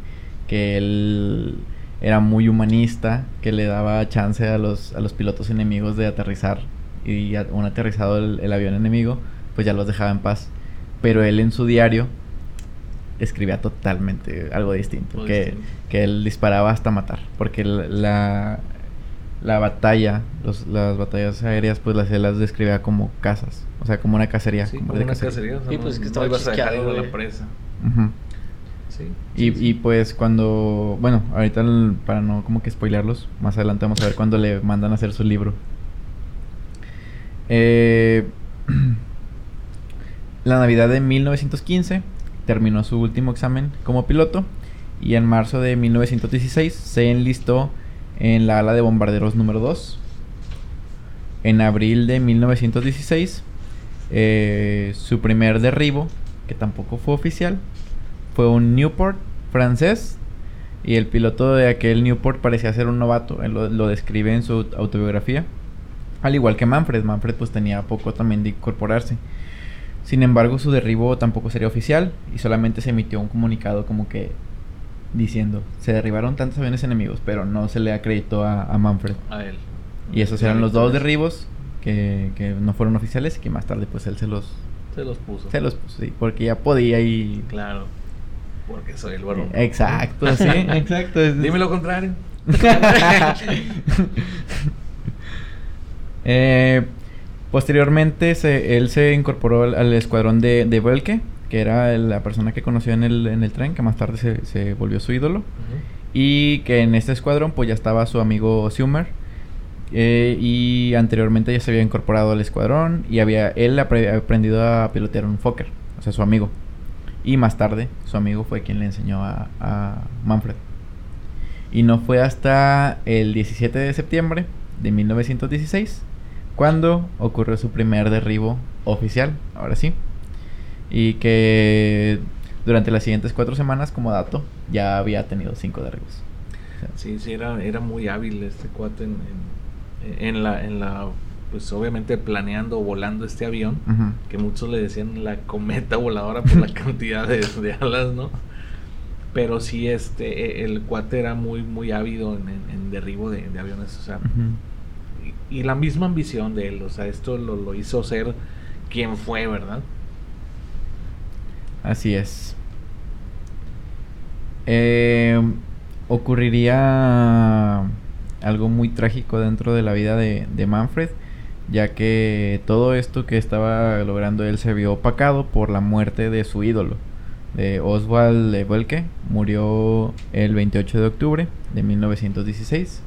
que él era muy humanista, que le daba chance a los, a los pilotos enemigos de aterrizar y un aterrizado el, avión enemigo, pues ya los dejaba en paz. Pero él en su diario escribía totalmente algo distinto, que, que él disparaba hasta matar, porque la, la batalla, los, las batallas aéreas, pues las, las describía como casas. O sea, como una cacería. Sí, como, una cacería. sí, pues que estaba ibas a dejar la presa. sí, y, y, pues cuando... Bueno, ahorita para no como que spoilearlos, más adelante vamos a ver cuando le mandan a hacer su libro. Eh, *clears throat* la Navidad de 1915 terminó su último examen como piloto y en marzo de 1916 se enlistó en la ala de bombarderos número 2. En abril de 1916, eh, su primer derribo, que tampoco fue oficial, fue un Newport francés. Y el piloto de aquel Newport parecía ser un novato, lo, describe en su autobiografía. Al igual que Manfred, Manfred pues tenía poco también de incorporarse. Sin embargo, su derribo tampoco sería oficial y solamente se emitió un comunicado como que diciendo, se derribaron tantos aviones enemigos, pero no se le acreditó a, a Manfred. A él. Y esos eran los dos derribos que, que, no fueron oficiales y que más tarde pues él se los... Se los puso. Se los puso, sí, porque ya podía y... Claro, porque soy el varón. Exacto, *laughs* sí, exacto. Dime lo contrario. *laughs* *laughs* eh, posteriormente se, él se incorporó al, escuadrón de, de Belke que era la persona que conoció en el, en el tren, que más tarde se, se volvió su ídolo. Y que en este escuadrón pues ya estaba su amigo Sumer. Eh, y anteriormente ya se había incorporado al escuadrón y había él aprendido a pilotear un Fokker, o sea, su amigo. Y más tarde su amigo fue quien le enseñó a, a Manfred. Y no fue hasta el 17 de septiembre de 1916 cuando ocurrió su primer derribo oficial, ahora sí y que durante las siguientes cuatro semanas, como dato, ya había tenido cinco derribos. sí, sí, era, era muy hábil este cuate en, en, la, en la, pues obviamente planeando o volando este avión, que muchos le decían la cometa voladora por la *laughs* cantidad de, alas, ¿no? Pero sí, este, e, el cuate era muy, muy ávido en, en derribo de, aviones, o sea, y, la misma ambición de él, o sea, esto lo, lo hizo ser quien fue, ¿verdad? Así es. Eh, ocurriría algo muy trágico dentro de la vida de, Manfred, ya que todo esto que estaba logrando él se vio opacado por la muerte de su ídolo, de Oswald de Murió el 28 de octubre de 1916.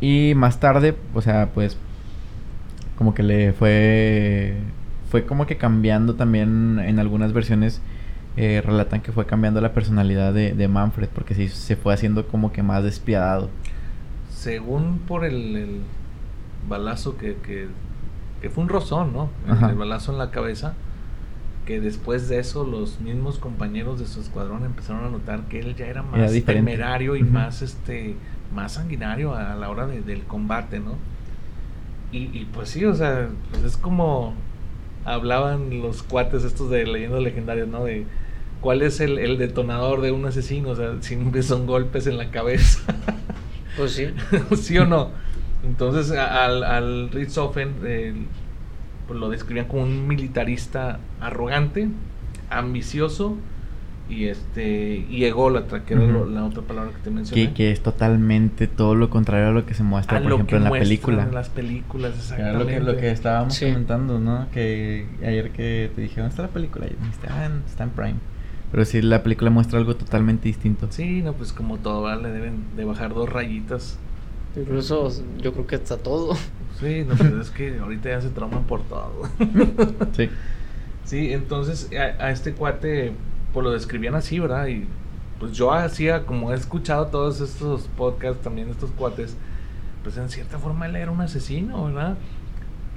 Y más tarde, o sea, pues como que le fue fue como que cambiando también en algunas versiones. Eh, relatan que fue cambiando la personalidad de, Manfred porque se, se fue haciendo como que más despiadado. Según por el, balazo que, que, fue un rozón, ¿no? El, balazo en la cabeza. Que después de eso los mismos compañeros de su escuadrón empezaron a notar que él ya era más temerario y más este más sanguinario a la hora del combate, ¿no? Y, y, pues sí, o sea, pues es como hablaban los cuates estos de leyendas legendarias, ¿no? De cuál es el, el detonador de un asesino, o sea, siempre son golpes en la cabeza. *laughs* Pues sí. *laughs* ¿Sí o no? Entonces al, al Richthofen eh, pues lo describían como un militarista arrogante, ambicioso y este y ególatra, que era la otra palabra que te mencioné. Que, que, es totalmente todo lo contrario a lo que se muestra, por ejemplo, en la película. En las películas, exactamente. lo que, lo que estábamos comentando, ¿no? Que ayer que te dije, ¿dónde está la película? Y dijiste, ah, está en Prime. Pero sí, la película muestra algo totalmente distinto. Sí, no, pues como todo, ¿vale? Le deben de bajar dos rayitas. Incluso yo creo que está todo. Sí, no, pero es que ahorita ya se trauman por todo. *laughs* sí. Sí, entonces a, este cuate, pues lo describían así, ¿verdad? Y pues yo hacía, como he escuchado todos estos podcasts, también estos cuates, pues en cierta forma él era un asesino, ¿verdad?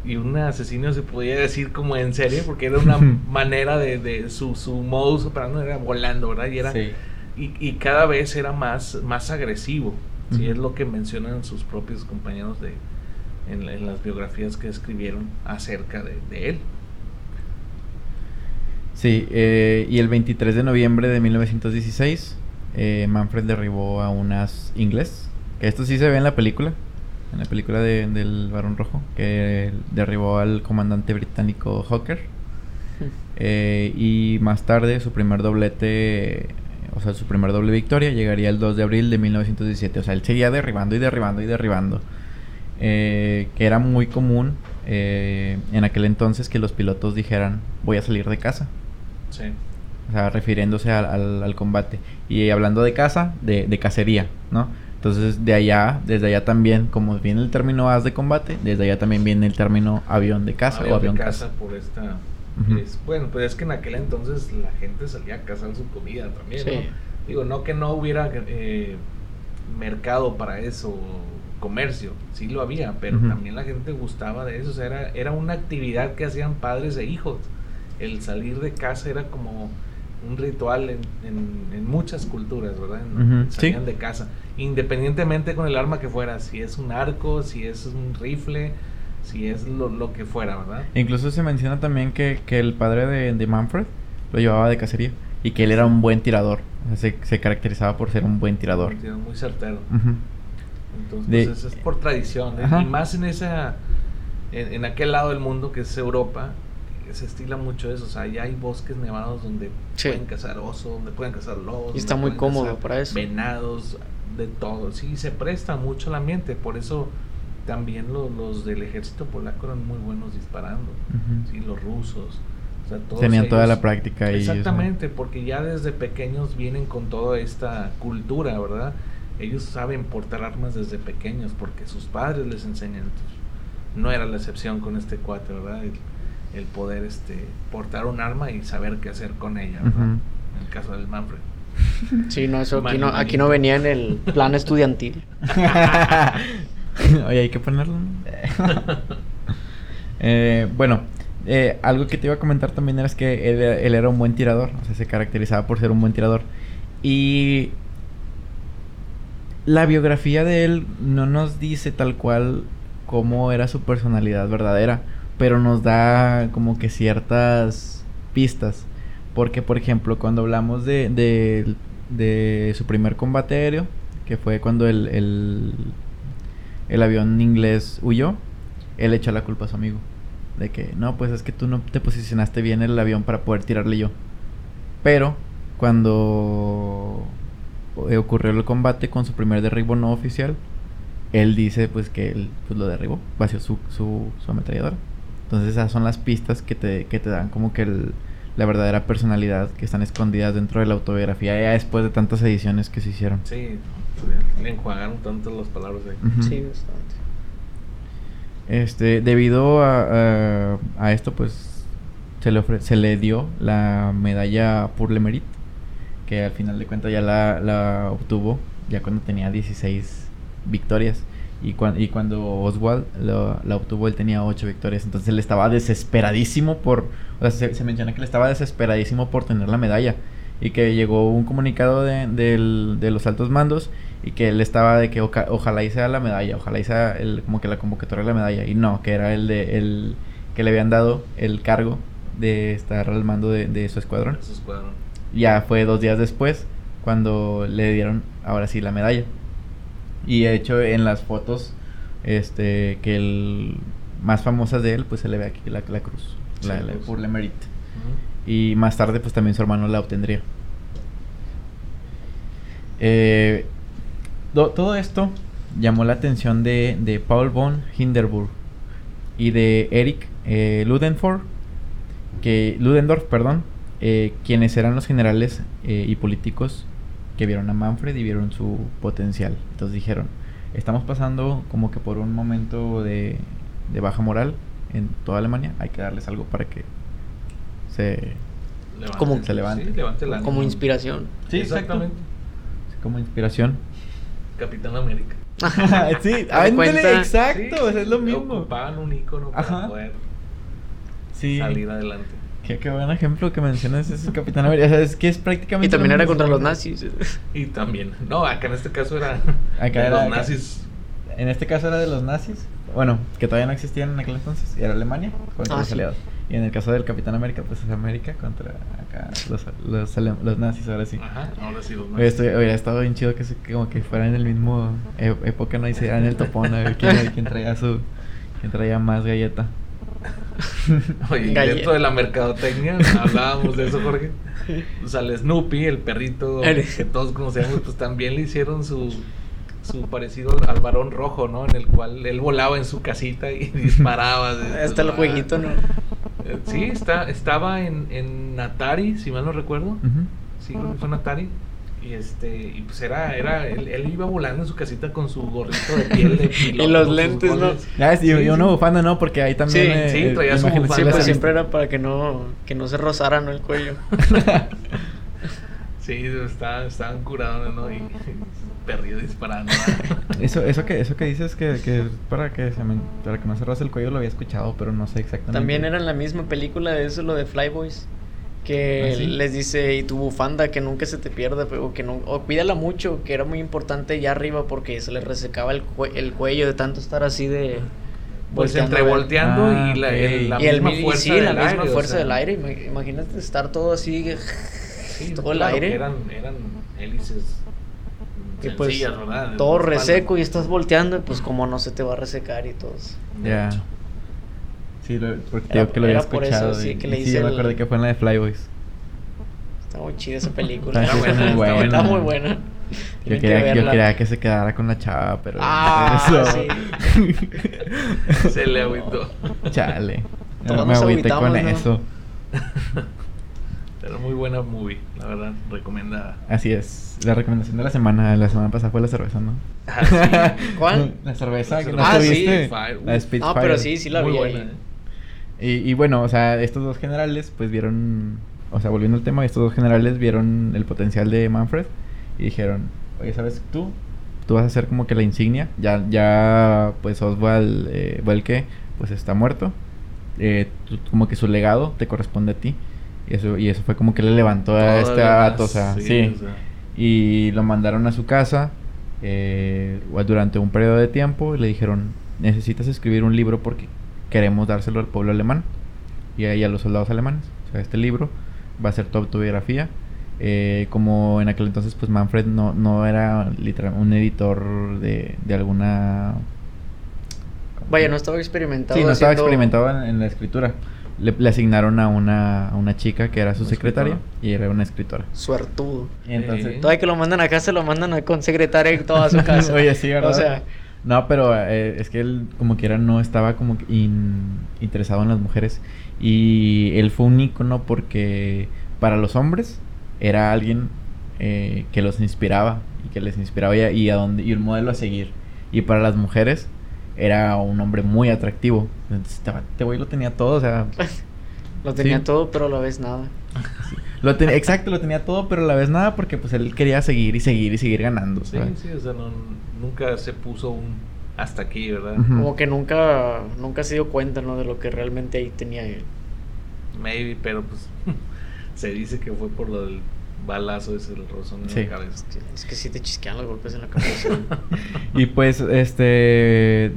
y un asesino se podía decir como en serie porque era una *laughs* manera de, de su, su modus operandi era volando, ¿verdad? Y era y, y, cada vez era más, más agresivo. Sí, es lo que mencionan sus propios compañeros de en, las biografías que escribieron acerca de, de él. Sí, eh, y el 23 de noviembre de 1916, eh, Manfred derribó a unas inglés. Que esto sí se ve en la película en la película de, del Barón Rojo, que derribó al comandante británico Hawker. Eh, y más tarde su primer doblete, o sea, su primer doble victoria llegaría el 2 de abril de 1917. O sea, él seguía derribando y derribando y derribando. Eh, que era muy común eh, en aquel entonces que los pilotos dijeran, voy a salir de casa. Sí. O sea, refiriéndose al, al, combate. Y hablando de casa, de, de cacería, ¿no? Entonces, de allá, desde allá también, como viene el término as de combate, desde allá también viene el término avión de caza o avión de caza. por esta... bueno, pues es que en aquel entonces la gente salía a cazar su comida también, ¿no? Digo, no que no hubiera eh, mercado para eso, comercio, sí lo había, pero también la gente gustaba de eso, o sea, era, era una actividad que hacían padres e hijos. El salir de casa era como un ritual en, en, muchas culturas, ¿verdad? salían de casa, independientemente con el arma que fuera, si es un arco, si es un rifle, si es lo, lo que fuera, ¿verdad? Incluso se menciona también que, que el padre de, de, Manfred lo llevaba de cacería y que él era un buen tirador, se, se, caracterizaba por ser un buen tirador. Muy certero. Entonces, pues, es por tradición, ¿eh? y más en esa, en, en aquel lado del mundo que es Europa, se estila mucho eso. O sea, ya hay bosques nevados donde pueden cazar oso, donde pueden cazar lobos. Y está muy cómodo para eso. Venados, de todo. Sí, se presta mucho el ambiente. Por eso también los, del ejército polaco eran muy buenos disparando. Sí, los rusos. Tenían toda la práctica ahí. Exactamente, porque ya desde pequeños vienen con toda esta cultura, ¿verdad? Ellos saben portar armas desde pequeños porque sus padres les enseñan. no era la excepción con este cuate, ¿verdad? el poder este portar un arma y saber qué hacer con ella, En el caso del Manfred. Sí, no, eso aquí no, aquí no venía en el plan estudiantil. *laughs* Oye, hay que ponerlo. *laughs* eh, bueno, eh, algo que te iba a comentar también era que él, él, era un buen tirador, o sea, se caracterizaba por ser un buen tirador. Y la biografía de él no nos dice tal cual cómo era su personalidad verdadera pero nos da como que ciertas pistas. Porque, por ejemplo, cuando hablamos de, de, su primer combate aéreo, que fue cuando el, el, el avión inglés huyó, él echó la culpa a su amigo. De que, no, pues es que tú no te posicionaste bien en el avión para poder tirarle yo. Pero, cuando ocurrió el combate con su primer derribo no oficial, él dice pues que él pues, lo derribó, vació su, su, su ametralladora. Entonces esas son las pistas que te, que te dan como que la verdadera personalidad que están escondidas dentro de la autobiografía ya después de tantas ediciones que se hicieron. Sí, le enjuagaron tanto las palabras de... Sí, bastante. Este, debido a, a, esto, pues se le, se le dio la medalla pour le mérite, que al final de cuentas ya la, la obtuvo, ya cuando tenía 16 victorias. Y, y cuando Oswald lo, la obtuvo, él tenía ocho victorias. Entonces él estaba desesperadísimo por. O sea, se, menciona que él estaba desesperadísimo por tener la medalla. Y que llegó un comunicado de, de los altos mandos. Y que él estaba de que ojalá y sea la medalla. Ojalá y sea el, como que la convocatoria de la medalla. Y no, que era el de. El, que le habían dado el cargo de estar al mando de, su escuadrón. su escuadrón. Ya fue dos días después cuando le dieron ahora sí la medalla. Y de hecho en las fotos este que el más famosas de él pues se le ve aquí la, la cruz, la, pues. por le mérite. Y más tarde pues también su hermano la obtendría. Eh, todo esto llamó la atención de, de Paul von Hindenburg y de Eric eh, Ludendorff, que, Ludendorff, perdón, eh, quienes eran los generales eh, y políticos que vieron a Manfred y vieron su potencial. Entonces dijeron, estamos pasando como que por un momento de, de baja moral en toda Alemania, hay que darles algo para que se, como, se levante. como inspiración. Sí, exactamente. como inspiración. Capitán América. *laughs* sí, *laughs* ándale, exacto, es lo mismo. Ocupaban un icono para poder salir adelante. Qué, qué, buen ejemplo que mencionas ese Capitán América. O sea, es que es prácticamente. Y también era contra los nazis. Y también. No, acá en este caso era. Acá era los nazis. En este caso era de los nazis. Bueno, que todavía no existían en aquel entonces. Y era Alemania contra ah, los aliados. Y en el caso del Capitán América, pues es América contra acá los, los, los nazis, ahora sí. Ajá, ahora sí los nazis. Estoy, hubiera estado bien chido que, se, como que fueran en el mismo e, época, ¿no? Y se en el topón a ver quién, quién traía su... quién traía más galleta. *laughs* Oye, dentro de la mercadotecnia, hablábamos de eso, Jorge. O sea, el Snoopy, el perrito *laughs* que todos conocemos, pues también le hicieron su su parecido al varón rojo, ¿no? En el cual él volaba en su casita y *laughs* disparaba. Hasta el jueguito, ¿no? Eh, sí, está, estaba en, en Atari, si mal no recuerdo. Sí, creo que fue en Atari. Y este, y pues era, era, él, iba volando en su casita con su gorrito de piel de *laughs* piloto, Y los lentes, ¿no? Ah, sí, y, una bufanda, ¿no? Porque ahí también. Sí, sí traía su bufanda. Siempre, siempre era para que no, que no se rozara, ¿no? El cuello. *laughs* sí, está, estaban curados, ¿no? Y, perdido disparando. *laughs* eso, eso que, eso que dices que, que para que se me, para que no se roce el cuello lo había escuchado, pero no sé exactamente. También era en la misma película de eso, lo de Flyboys. Que ¿Ah, les dice, y tu bufanda, que nunca se te pierda, pero que no, o cuídala mucho, que era muy importante allá arriba porque se le resecaba el, el cuello de tanto estar así de... Pues entre volteando y ah, la, el, la misma fuerza, sí, del, la misma aire, fuerza del aire. Imagínate estar todo así, *laughs* todo el aire. Eran, eran hélices que pues todo reseco y estás volteando, pues como no se te va a resecar y todo. Ya. Sí, porque era, que lo había escuchado. Eso, sí, que le sí, yo me acordé que fue en la de Flyboys. Está muy chida esa película. está, buena, está, buena. está muy buena. Yo quería, que yo quería, que se quedara con la chava, pero. Ah, sí. *laughs* se le agüitó. Chale. me agüité con eso. *laughs* Pero muy buena movie, la verdad, recomendada. Así es. La recomendación de la semana, la semana pasada fue la cerveza, ¿no? Ah, ¿Cuál? *laughs* La cerveza que no ah, tuviste. Sí. La Spitfire. Ah, pero sí, sí la vi. Buena, ¿eh? Y, y, bueno, o sea, estos dos generales, pues vieron. O sea, volviendo al tema, estos dos generales vieron el potencial de Manfred y dijeron: Oye, ¿sabes tú? Tú vas a ser como que la insignia. Ya, ya pues Oswald eh, pues está muerto. Eh, como que su legado te corresponde a ti. Y eso, y eso fue como que le levantó a este vato, o sea, sí. Y lo mandaron a su casa eh, durante un periodo de tiempo y le dijeron, necesitas escribir un libro porque queremos dárselo al pueblo alemán y a, los soldados alemanes. O sea, este libro va a ser tu autobiografía. Eh, como en aquel entonces, pues Manfred no, no era literal un editor de, de alguna... Vaya, no estaba experimentado. Sí, no estaba experimentado en la escritura le, asignaron a una, a una chica que era su secretaria y era una escritora. Suertudo. entonces... Todavía que lo mandan acá, se lo mandan con secretaria en toda su *laughs* casa. Oye, sí, ¿verdad? O sea... No, pero eh, es que él como quiera no estaba como interesado en las mujeres. Y él fue un ícono porque para los hombres era alguien eh, que los inspiraba y que les inspiraba y, a y un modelo a seguir. Y para las mujeres era un hombre muy atractivo. Este güey lo tenía todo, o sea. *laughs* lo tenía todo, pero a la vez nada. Lo exacto, lo tenía todo, pero a la vez nada porque pues él quería seguir y seguir y seguir ganando. Sí, sí, o sea, nunca se puso un hasta aquí, ¿verdad? Como que nunca, nunca se dio cuenta, ¿no? De lo que realmente ahí tenía él. Maybe, pero pues *laughs* se dice que fue por lo del balazo ese el rozón en la cabeza. Es que sí te chisquean los golpes en la cabeza. *laughs* y pues, este,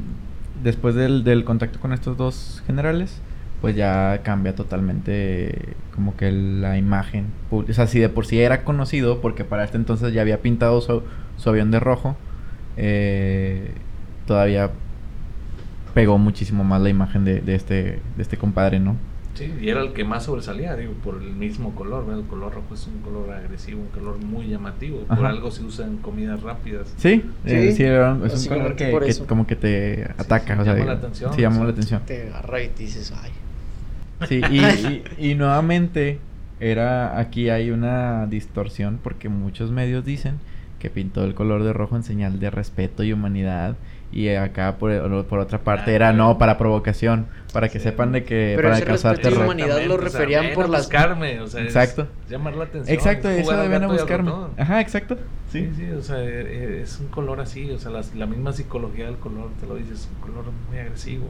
después del, del, contacto con estos dos generales, pues ya cambia totalmente como que la imagen. O sea, si de por sí era conocido, porque para este entonces ya había pintado su, avión de rojo, eh, todavía pegó muchísimo más la imagen de, de, este, de este compadre, ¿no? Sí, y era el que más sobresalía, digo, por el mismo color, El color rojo es un color agresivo, un color muy llamativo, por algo se usa en comidas rápidas. Sí, sí, eh, es un color que, como que te ataca, o sea, llama la atención. Sí, llama la atención. Te agarra y te dices, ay. Sí, *laughs* y, y, nuevamente era aquí hay una distorsión porque muchos medios dicen que pintó el color de rojo en señal de respeto y humanidad y acá por, por otra parte era no para provocación para que sepan de que pero para causar terror humanidad lo referían por las buscarme o sea exacto. llamar la atención exacto eso deben a buscarme. ajá exacto sí. sí o sea e, e, es un color así o sea la, la misma psicología del color te lo dices un color muy agresivo.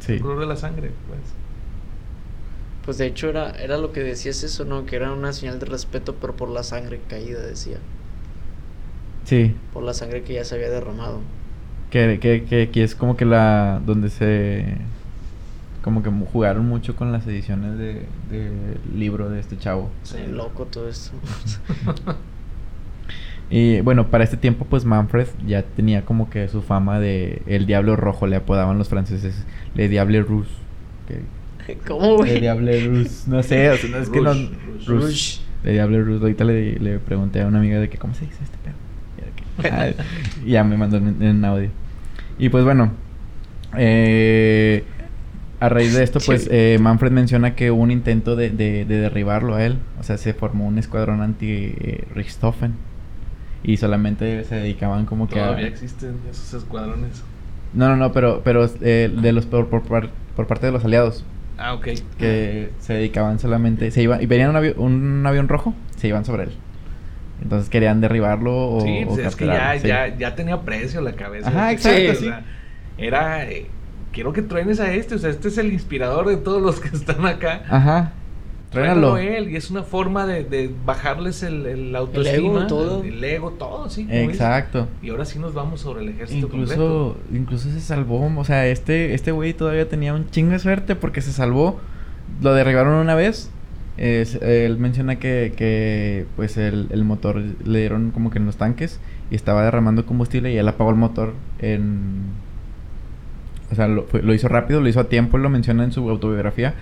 Sí. el color de la sangre pues pues de hecho era, era lo que decías eso, ¿no? Que era una señal de respeto, pero por la sangre caída, decía. Sí. Por la sangre que ya se había derramado. Que, que, que aquí es como que la... donde se... Como que jugaron mucho con las ediciones de, libro de este chavo. Sí, loco todo esto. *laughs* y bueno, para este tiempo pues Manfred ya tenía como que su fama de el diablo rojo, le apodaban los franceses, le diable rouge. Que *laughs* ¿Cómo, güey? Le Diable Rus. No sé, o sea, no, es que no. Rush. Le Diable Rus. Ahorita le, le, pregunté a una amiga de que, ¿cómo se dice este pedo? Ah, y *laughs* ya me mandó en, en, audio. Y pues bueno. Eh, a raíz de esto, *laughs* pues eh, Manfred menciona que hubo un intento de, de, de, derribarlo a él. O sea, se formó un escuadrón anti-Richthofen. y solamente se dedicaban como que Todavía a... existen esos escuadrones. No, no, no, pero, pero eh, de los por, por, por, parte de los aliados. Ah, ok. Que se dedicaban solamente, se iban, y venían un, avión, un avión rojo, se iban sobre él. Entonces querían derribarlo o. Sí, pues es que ya, ya, ya tenía precio la cabeza. Ajá, exacto, sí. era. Eh, quiero que truenes a este, o sea, este es el inspirador de todos los que están acá. Ajá. Tráigalo él, y es una forma de, de bajarles el, el autoestima. El ego, todo. El, ego, todo, sí. Exacto. Y ahora sí nos vamos sobre el ejército incluso, Incluso se salvó, o sea, este este güey todavía tenía un chingo de suerte porque se salvó. Lo derribaron una vez. él menciona que, que pues el, el, motor le dieron como que en los tanques y estaba derramando combustible y él apagó el motor en... O sea, lo, lo hizo rápido, lo hizo a tiempo, lo menciona en su autobiografía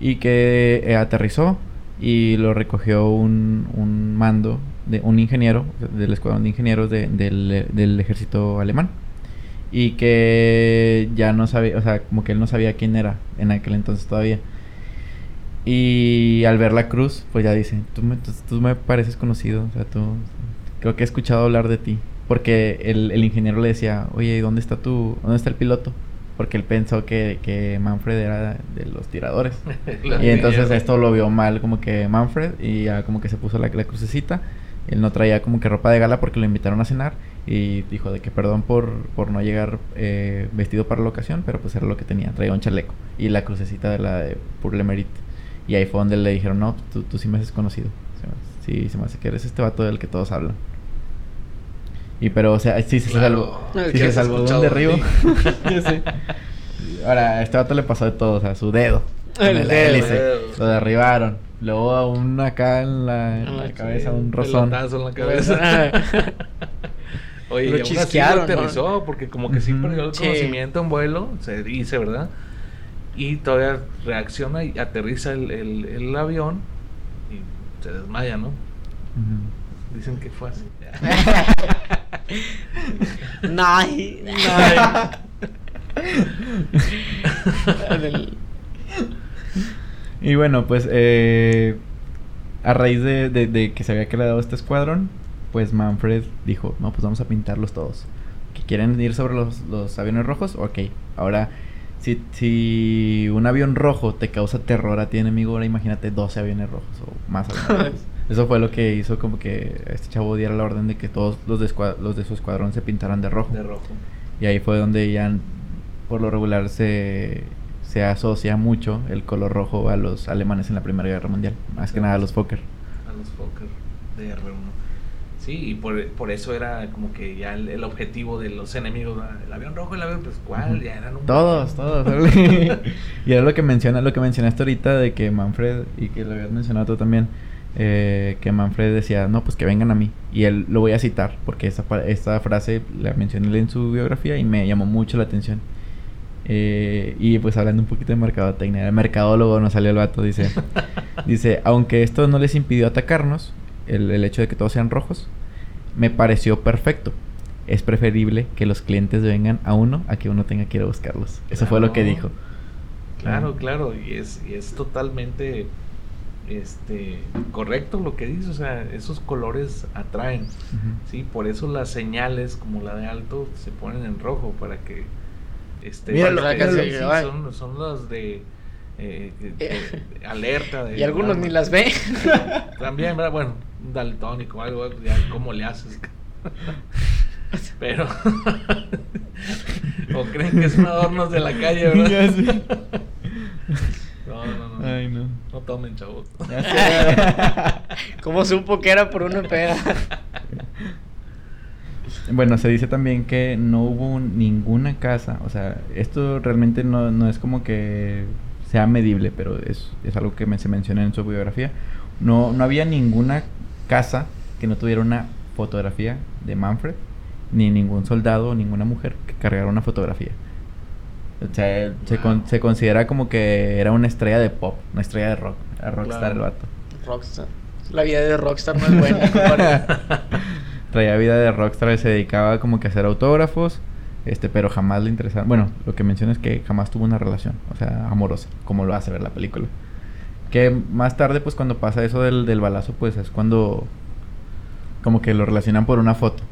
y que eh, aterrizó y lo recogió un, un, mando de un ingeniero del escuadrón de ingenieros del, ejército alemán y que ya no sabía, o sea, como que él no sabía quién era en aquel entonces todavía. Y al ver la cruz, pues ya dice, tú me, tú, me pareces conocido, o sea, tú, creo que he escuchado hablar de ti. Porque el, el ingeniero le decía, oye, ¿y dónde está tu, dónde está el piloto? Porque él pensó que, que Manfred era de los tiradores. *laughs* y entonces esto lo vio mal como que Manfred y ya como que se puso la, la crucecita. Él no traía como que ropa de gala porque lo invitaron a cenar y dijo de que perdón por, por no llegar eh, vestido para la ocasión, pero pues era lo que tenía, traía un chaleco y la crucecita de la de le Y ahí fue donde le dijeron, no, tú, tú sí me has conocido. Sí, se me hace que eres este vato del que todos hablan. Y pero, o sea, sí, se salvó. Sí se salvó de un *laughs* derribo. Ahora, a este vato le pasó de todo, o sea, su dedo. El, dedo. Lo derribaron. Luego a un acá en la, en la cabeza, un rozón. en la cabeza. Oye, lo chisquearon, aterrizó porque como que sí perdió el conocimiento en vuelo, se dice, ¿verdad? Y todavía reacciona y aterriza el, el, el avión y se desmaya, ¿no? Dicen que fue así. *laughs* *laughs* Nay. y bueno, pues eh, a raíz de, de, que se había creado este escuadrón, pues Manfred dijo, no, pues vamos a pintarlos todos. ¿Que quieren ir sobre los, los aviones rojos? Ok, ahora si, si un avión rojo te causa terror a ti enemigo, ahora imagínate 12 aviones rojos o más aviones *laughs* Eso fue lo que hizo como que este chavo diera la orden de que todos los de, los de su escuadrón se pintaran de rojo. De rojo. Y ahí fue donde ya por lo regular se, se asocia mucho el color rojo a los alemanes en la Primera Guerra Mundial. Más que nada a los Fokker. A los Fokker de R1. Sí, y por, por eso era como que ya el, objetivo de los enemigos, el avión rojo, el avión, pues cuál, ya eran un... Todos, todos. *laughs* y era lo que menciona, lo que mencionaste ahorita de que Manfred, y que lo habías mencionado tú también, eh, que Manfred decía, no, pues que vengan a mí. Y él lo voy a citar, porque esta, esta frase la mencioné en su biografía y me llamó mucho la atención. Eh, y pues hablando un poquito de mercadotecnia, el mercadólogo nos salió el vato, dice, *laughs* dice, aunque esto no les impidió atacarnos, el, hecho de que todos sean rojos, me pareció perfecto. Es preferible que los clientes vengan a uno a que uno tenga que ir a buscarlos. Eso fue lo que dijo. Claro, claro, y es, y es totalmente este correcto lo que dice, o sea, esos colores atraen, sí, por eso las señales como la de alto se ponen en rojo para que este Mira, lo que son, son los de eh, *laughs* alerta de y algunos ni las ven. *laughs* También bueno un daltónico algo ya cómo le haces *laughs* pero o creen que son adornos de la calle verdad no no no Ay, no. no tomen chavos *laughs* ¿Cómo supo que era por una pega? *laughs* Bueno, se dice también que no hubo ninguna casa, o sea, esto realmente no, no es como que sea medible, pero es, es algo que me, se menciona en su biografía. No, no había ninguna casa que no tuviera una fotografía de Manfred, ni ningún soldado o ninguna mujer que cargara una fotografía. O sea, se, se, considera como que era una estrella de pop, una estrella de rock, era rockstar el vato. Rockstar. La vida de rockstar no es buena. *laughs* *laughs* Traía vida de rockstar, se dedicaba como que a hacer autógrafos este, pero jamás le interesaba. Bueno, lo que menciona es que jamás tuvo una relación, o sea, amorosa, como lo hace ver la película. Que más tarde, pues cuando pasa eso del, del balazo, pues es cuando como que lo relacionan por una foto.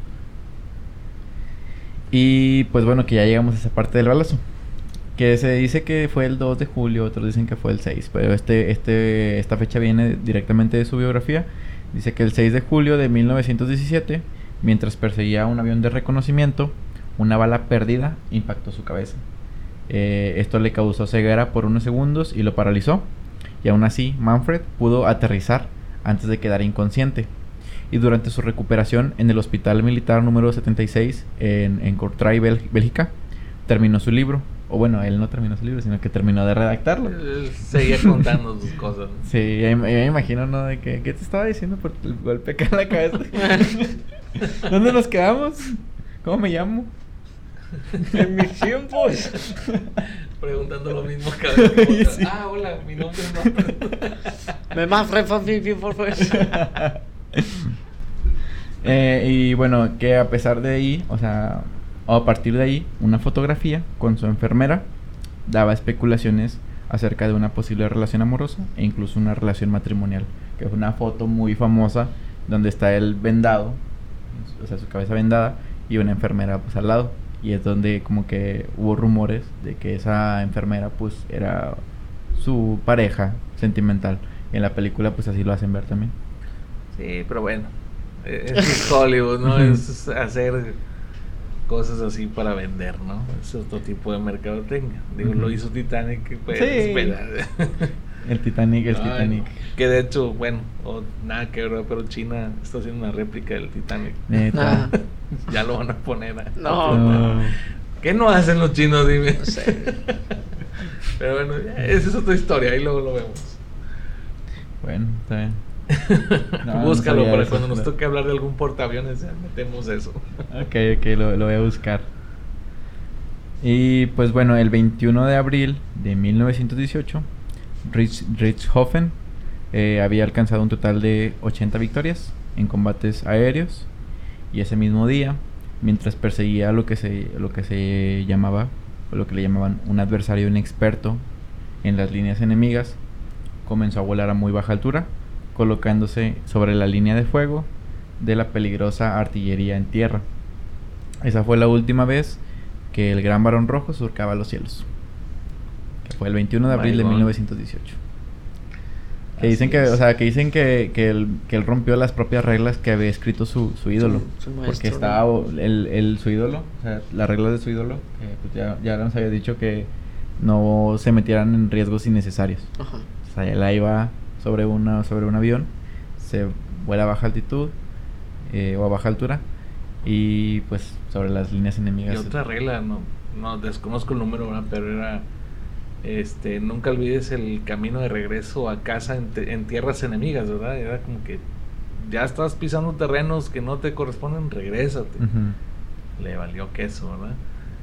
Y pues bueno, que ya llegamos a esa parte del balazo. Que se dice que fue el 2 de julio, otros dicen que fue el 6, pero este, este, esta fecha viene directamente de su biografía. Dice que el 6 de julio de 1917, mientras perseguía un avión de reconocimiento, una bala perdida impactó su cabeza. Eh, esto le causó ceguera por unos segundos y lo paralizó. Y aún así, Manfred pudo aterrizar antes de quedar inconsciente. Y durante su recuperación en el Hospital Militar número 76 en, en Courtrai, Bélgica, terminó su libro. O bueno, él no terminó su libro, sino que terminó de redactarlo. Seguía contando sus *laughs* cosas. Sí, me, me, imagino, ¿no? De que, ¿qué te estaba diciendo por el golpe acá en la cabeza? *laughs* ¿Dónde nos quedamos? ¿Cómo me llamo? en mis tiempos. Preguntando lo mismo cada vez. *laughs* Ah, hola, mi nombre es. Me más por eh, Y bueno, que a pesar de ahí, o sea, a partir de ahí, una fotografía con su enfermera daba especulaciones acerca de una posible relación amorosa e incluso una relación matrimonial. Que fue una foto muy famosa donde está él vendado, o sea, su cabeza vendada y una enfermera pues al lado y es donde como que hubo rumores de que esa enfermera pues era su pareja sentimental. En la película pues así lo hacen ver también. Sí, pero bueno, eh, es Hollywood, ¿no? *laughs* es hacer cosas así para vender, ¿no? Es otro tipo de mercadotecnia. Digo, lo hizo Titanic, pues sí. *laughs* El Titanic, el Titanic. Que de hecho, bueno, nada que ver, pero China está haciendo una réplica del Titanic. Neta. *laughs* ya lo van a poner. no. ¿Qué no hacen los chinos? Dime. No sé. *laughs* pero bueno, esa es otra historia, ahí luego lo vemos. Bueno, está bien. *laughs* Búscalo para cuando nos toque hablar de algún portaaviones, metemos eso. *laughs* ok, ok, lo, lo voy a buscar. Y pues bueno, el 21 de abril de 1918 Rich, Richthofen eh, había alcanzado un total de 80 victorias en combates aéreos y ese mismo día, mientras perseguía lo que se, lo que se llamaba, o lo que le llamaban un adversario inexperto en las líneas enemigas, comenzó a volar a muy baja altura, colocándose sobre la línea de fuego de la peligrosa artillería en tierra. Esa fue la última vez que el Gran Barón Rojo surcaba los cielos. Fue el 21 de abril de 1918. Que dicen que, o sea, que dicen que, que, él, que él rompió las propias reglas que había escrito su, su ídolo. porque estaba el, el, su ídolo, o sea, las reglas de su ídolo, pues ya, ya nos había dicho que no se metieran en riesgos innecesarios. Ajá. O sea, él iba sobre, una, sobre un avión, se vuela a baja altitud, eh, o a baja altura y pues sobre las líneas enemigas. Y otra regla, no, no desconozco el número, pero era este nunca olvides el camino de regreso a casa en, tierras enemigas, ¿verdad? Era como que ya estás pisando terrenos que no te corresponden, regrésate. Le valió queso, ¿verdad?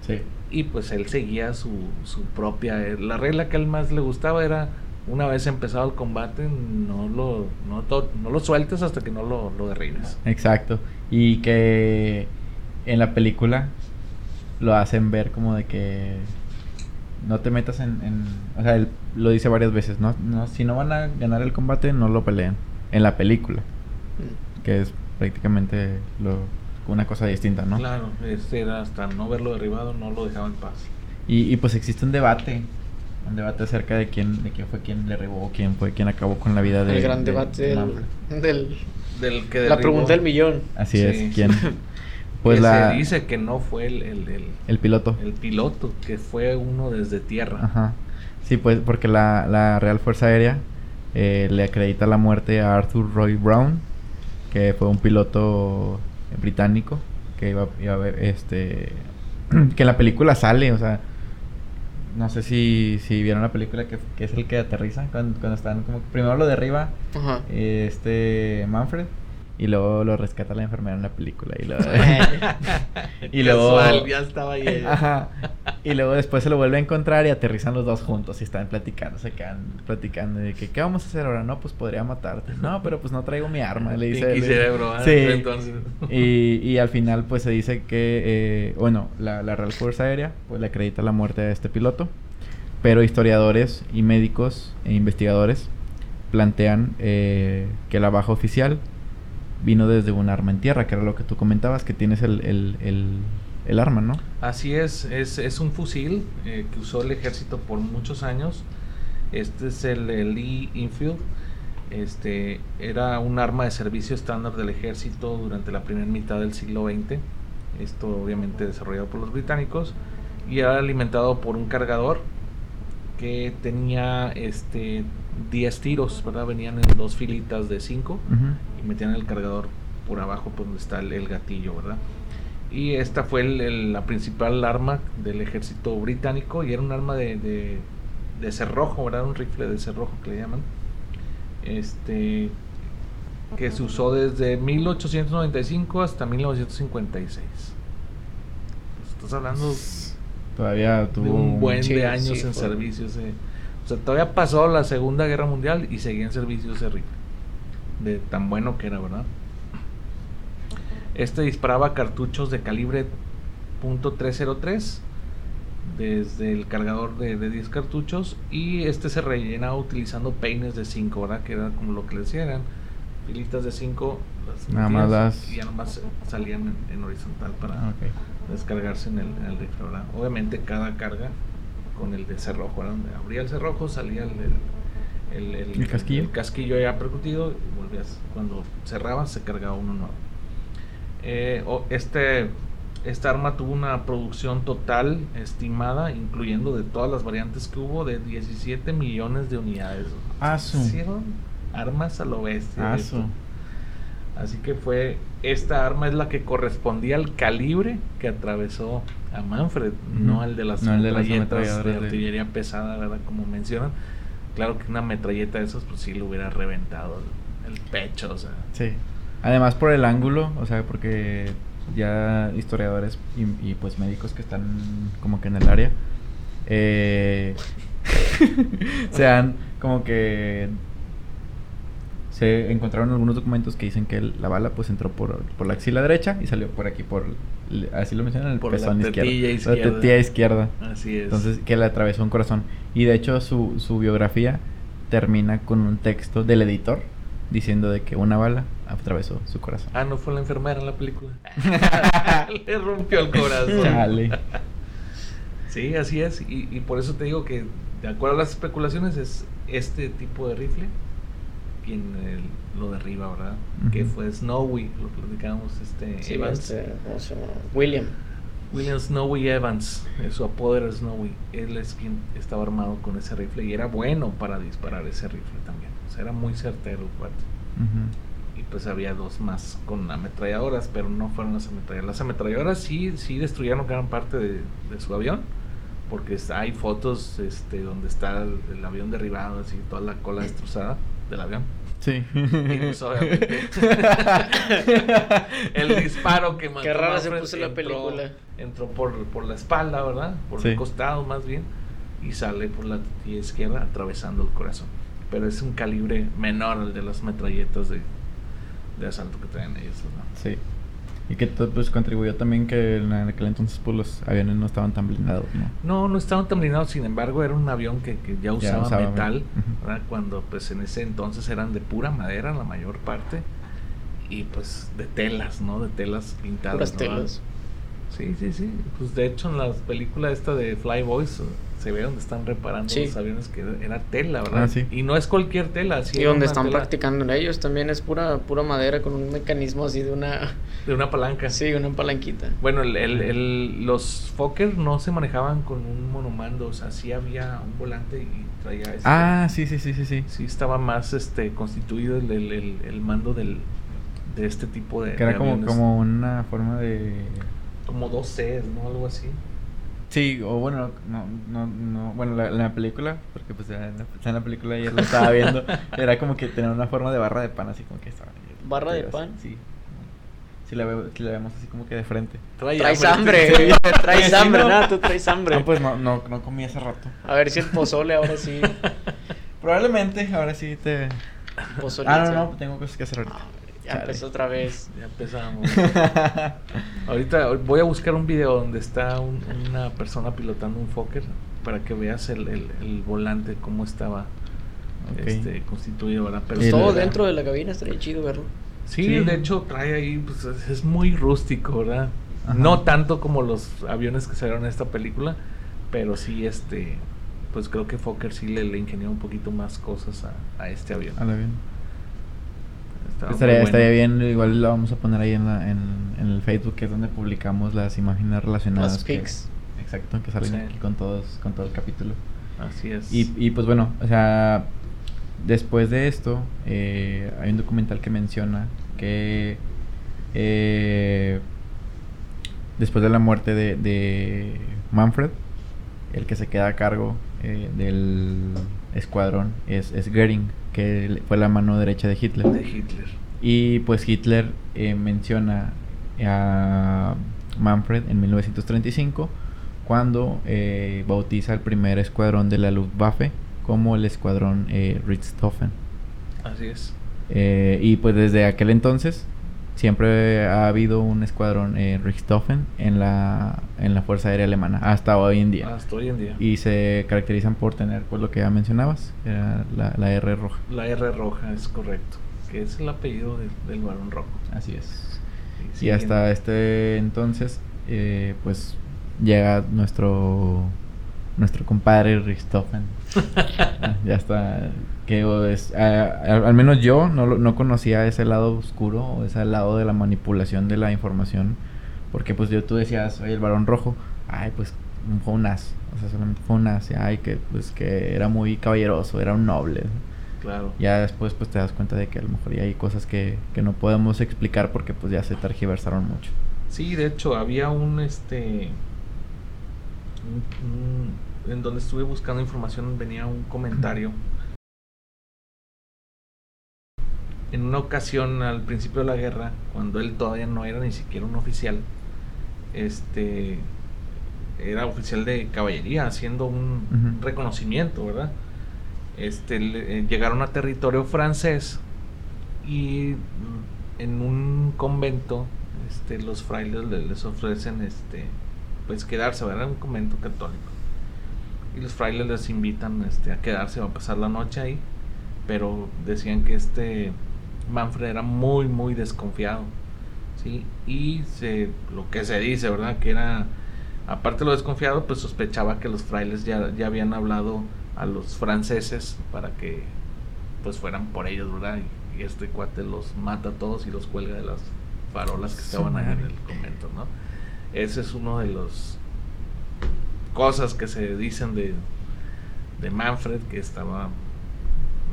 Sí. Y pues él seguía su, su propia... Eh, la regla que a él más le gustaba era, una vez empezado el combate, no lo, no, no lo sueltes hasta que no lo, lo derribes. Exacto. Y que en la película lo hacen ver como de que no te metas en, en, o sea, él lo dice varias veces, no, no, si no van a ganar el combate, no lo peleen en la película, mm. que es prácticamente lo, una cosa distinta, ¿no? Claro, este era hasta no verlo derribado, no lo dejaba en paz. Y, y pues existe un debate, un debate acerca de quién, de quién fue quien derribó, quién fue quien acabó con la vida de... El gran debate del, del, que La pregunta del millón. Así es, ¿quién? *laughs* Pues la... Se dice que no fue el, el, el, piloto. El piloto, que fue uno desde tierra. Ajá. Sí, pues porque la, la Real Fuerza Aérea eh, le acredita la muerte a Arthur Roy Brown, que fue un piloto británico que iba, a ver, este, *clears throat* que en la película sale, o sea, no sé si, si vieron la película que, que es el que aterriza cuando, cuando están como primero lo derriba este Manfred y luego lo rescata la enfermera en la película. Y luego. *laughs* *laughs* y luego. ya estaba ahí. *laughs* Ajá. Y luego después se lo vuelve a encontrar y aterrizan los dos juntos y están platicando, se quedan platicando de que, ¿qué vamos a hacer ahora? No, pues podría matarte. No, pero pues no traigo mi arma, le dice. cerebro, sí. Entonces. Y, y al final, pues se dice que, eh, bueno, la, la Real Fuerza Aérea, pues le acredita la muerte de este piloto. Pero historiadores y médicos e investigadores plantean eh, que la baja oficial vino desde un arma en tierra, que era lo que tú comentabas, que tienes el, el, el, arma, ¿no? Así es, es, es un fusil eh, que usó el ejército por muchos años. Este es el, Lee Infield. Este era un arma de servicio estándar del ejército durante la primera mitad del siglo XX. Esto obviamente desarrollado por los británicos y era alimentado por un cargador que tenía este 10 tiros, ¿verdad? Venían en dos filitas de 5 y metían el cargador por abajo, por donde está el, gatillo, ¿verdad? Y esta fue la principal arma del ejército británico y era un arma de, de, cerrojo, ¿verdad? Un rifle de cerrojo que le llaman. Este que se usó desde 1895 hasta 1956. Pues, estás hablando todavía tuvo un buen de años en servicio o sea, todavía pasó la Segunda Guerra Mundial y seguía en servicio ese rifle. De tan bueno que era, ¿verdad? Este disparaba cartuchos de calibre .303 desde el cargador de, 10 cartuchos y este se rellenaba utilizando peines de 5, ¿verdad? Que era como lo que le decía, eran filitas de 5 nada más y ya nomás salían en, horizontal para ah, descargarse en el, en el rifle, ¿verdad? Obviamente cada carga con el de cerrojo, donde abría el cerrojo, salía el, el, el, casquillo. El casquillo ya percutido y volvías, cuando cerrabas se cargaba uno nuevo. Eh, este, esta arma tuvo una producción total estimada, incluyendo de todas las variantes que hubo, de 17 millones de unidades. Hicieron armas a lo bestia. Así que fue, esta arma es la que correspondía al calibre que atravesó a Manfred, no al de las no de, artillería pesada, ¿verdad? Como mencionan. Claro que una metralleta de esos, pues sí le hubiera reventado el, pecho, o sea. Sí. Además por el ángulo, o sea, porque ya historiadores y, pues médicos que están como que en el área, eh, *laughs* se han como que se encontraron algunos documentos que dicen que la bala pues entró por, por la axila derecha y salió por aquí por así lo mencionan el por pezón la tetilla izquierda. La tetilla izquierda. Así es. Entonces que le atravesó un corazón y de hecho su, su biografía termina con un texto del editor diciendo de que una bala atravesó su corazón. Ah, no fue la enfermera en la película. *laughs* le rompió el corazón. Sí, así es y, y por eso te digo que de acuerdo a las especulaciones es este tipo de rifle quien lo derriba, ¿verdad? Que fue Snowy, lo platicábamos, este Evans. Este, William. William Snowy Evans, eh, su apodo era Snowy. Él es quien estaba armado con ese rifle y era bueno para disparar ese rifle también. O sea, era muy certero el cuate. y pues había dos más con ametralladoras, pero no fueron las ametralladoras. Las ametralladoras sí, sí destruyeron gran parte de, su avión, porque hay fotos este, donde está el, avión derribado, así toda la cola *laughs* destrozada del avión. Sí. Y pues obviamente *laughs* el disparo que mató Qué rara se puso la película. Entró por, por la espalda, ¿verdad? Por el costado más bien. Y sale por la izquierda atravesando el corazón. Pero es un calibre menor al de las metralletas de, de asalto que traen ellos, ¿no? Sí. Y que todo pues contribuyó también que en aquel entonces pues los aviones no estaban tan blindados, ¿no? No, no estaban tan blindados, sin embargo era un avión que, que ya, usaba metal, ¿verdad? Cuando pues en ese entonces eran de pura madera la mayor parte y pues de telas, ¿no? De telas pintadas. telas. Sí, sí, sí. Pues de hecho en la película esta de Fly Boys se ve donde están reparando los aviones que era tela, ¿verdad? Ah, sí. Y no es cualquier tela. y donde están practicando en ellos también es pura pura madera con un mecanismo así de una... De una palanca. Sí, una palanquita. Bueno, el, el, los Fokker no se manejaban con un monomando, o sea, sí había un volante y traía... Este, ah, sí, sí, sí, sí, sí. Sí, estaba más este constituido el, el, mando del, de este tipo de... Que era como, como una forma de... Como dos Cs, ¿no? Algo así. Sí, o bueno, no, no, no, bueno, la, la película, porque pues en la, en la película ayer lo estaba viendo, *laughs* era como que tenía una forma de barra de pan, así como que estaba. ¿Barra de pan? Sí. Si la, si la vemos así como que de frente. traes hambre, traes hambre, nada, tú traes hambre. No, pues no, no, no comí hace rato. A ver si el pozole ahora sí. *laughs* Probablemente, ahora sí te. Pozole. Ah, no, no, tengo cosas que hacer ahorita. Ah, ya empezó otra vez. Ya empezamos. *laughs* Ahorita voy a buscar un video donde está una persona pilotando un Fokker para que veas el, el, volante, cómo estaba este, constituido, ¿verdad? Pero pues todo dentro de la cabina estaría chido verlo. Sí, de hecho trae ahí, pues es muy rústico, ¿verdad? No tanto como los aviones que salieron en esta película, pero sí, este, pues creo que Fokker sí le, le ingenió un poquito más cosas a, a este avión. Al avión. Estaría, estaría, bien, igual lo vamos a poner ahí en, la, en, el Facebook, que es donde publicamos las imágenes relacionadas. Las pics. exacto, que salen aquí con todos con todo el capítulo. Así es. Y, y pues bueno, o sea, después de esto, eh, hay un documental que menciona que eh, después de la muerte de, de, Manfred, el que se queda a cargo eh, del escuadrón es, es Goering que fue la mano derecha de Hitler. De Hitler. Y pues Hitler eh, menciona a Manfred en 1935 cuando eh, bautiza el primer escuadrón de la Luftwaffe como el escuadrón eh, Richthofen. Así es. Eh, y pues desde aquel entonces siempre ha habido un escuadrón eh, Richthofen en la, en la Fuerza Aérea Alemana, hasta hoy en día. Hasta hoy en día. Y se caracterizan por tener, pues lo que ya mencionabas, era la, la R roja. La R roja, es correcto, que es el apellido del varón rojo. Así es. Y, hasta este entonces, eh, pues llega nuestro nuestro compadre Richthofen. Ya está que es, al menos yo no, no conocía ese lado oscuro o ese lado de la manipulación de la información porque pues yo tú decías oye el varón rojo ay pues fue un as o sea solamente fue un as ay que pues que era muy caballeroso era un noble claro. Ya después pues te das cuenta de que a lo mejor ya hay cosas que, que no podemos explicar porque pues ya se tergiversaron mucho. Sí de hecho había un este en donde estuve buscando información venía un comentario en una ocasión al principio de la guerra, cuando él todavía no era ni siquiera un oficial, este era oficial de caballería haciendo un reconocimiento, ¿verdad? Este eh, llegaron a territorio francés y en un convento este los frailes les ofrecen este pues quedarse, ¿verdad? Un convento católico. Y los frailes les invitan este a quedarse, a pasar la noche ahí, pero decían que este Manfred era muy, muy desconfiado. ¿sí? Y se, lo que se dice, ¿verdad? Que era, aparte de lo desconfiado, pues sospechaba que los frailes ya, ya habían hablado a los franceses para que pues fueran por ellos, ¿verdad? Y, este cuate los mata a todos y los cuelga de las farolas que estaban ahí en el convento, ¿no? Ese es uno de los cosas que se dicen de, de Manfred que estaba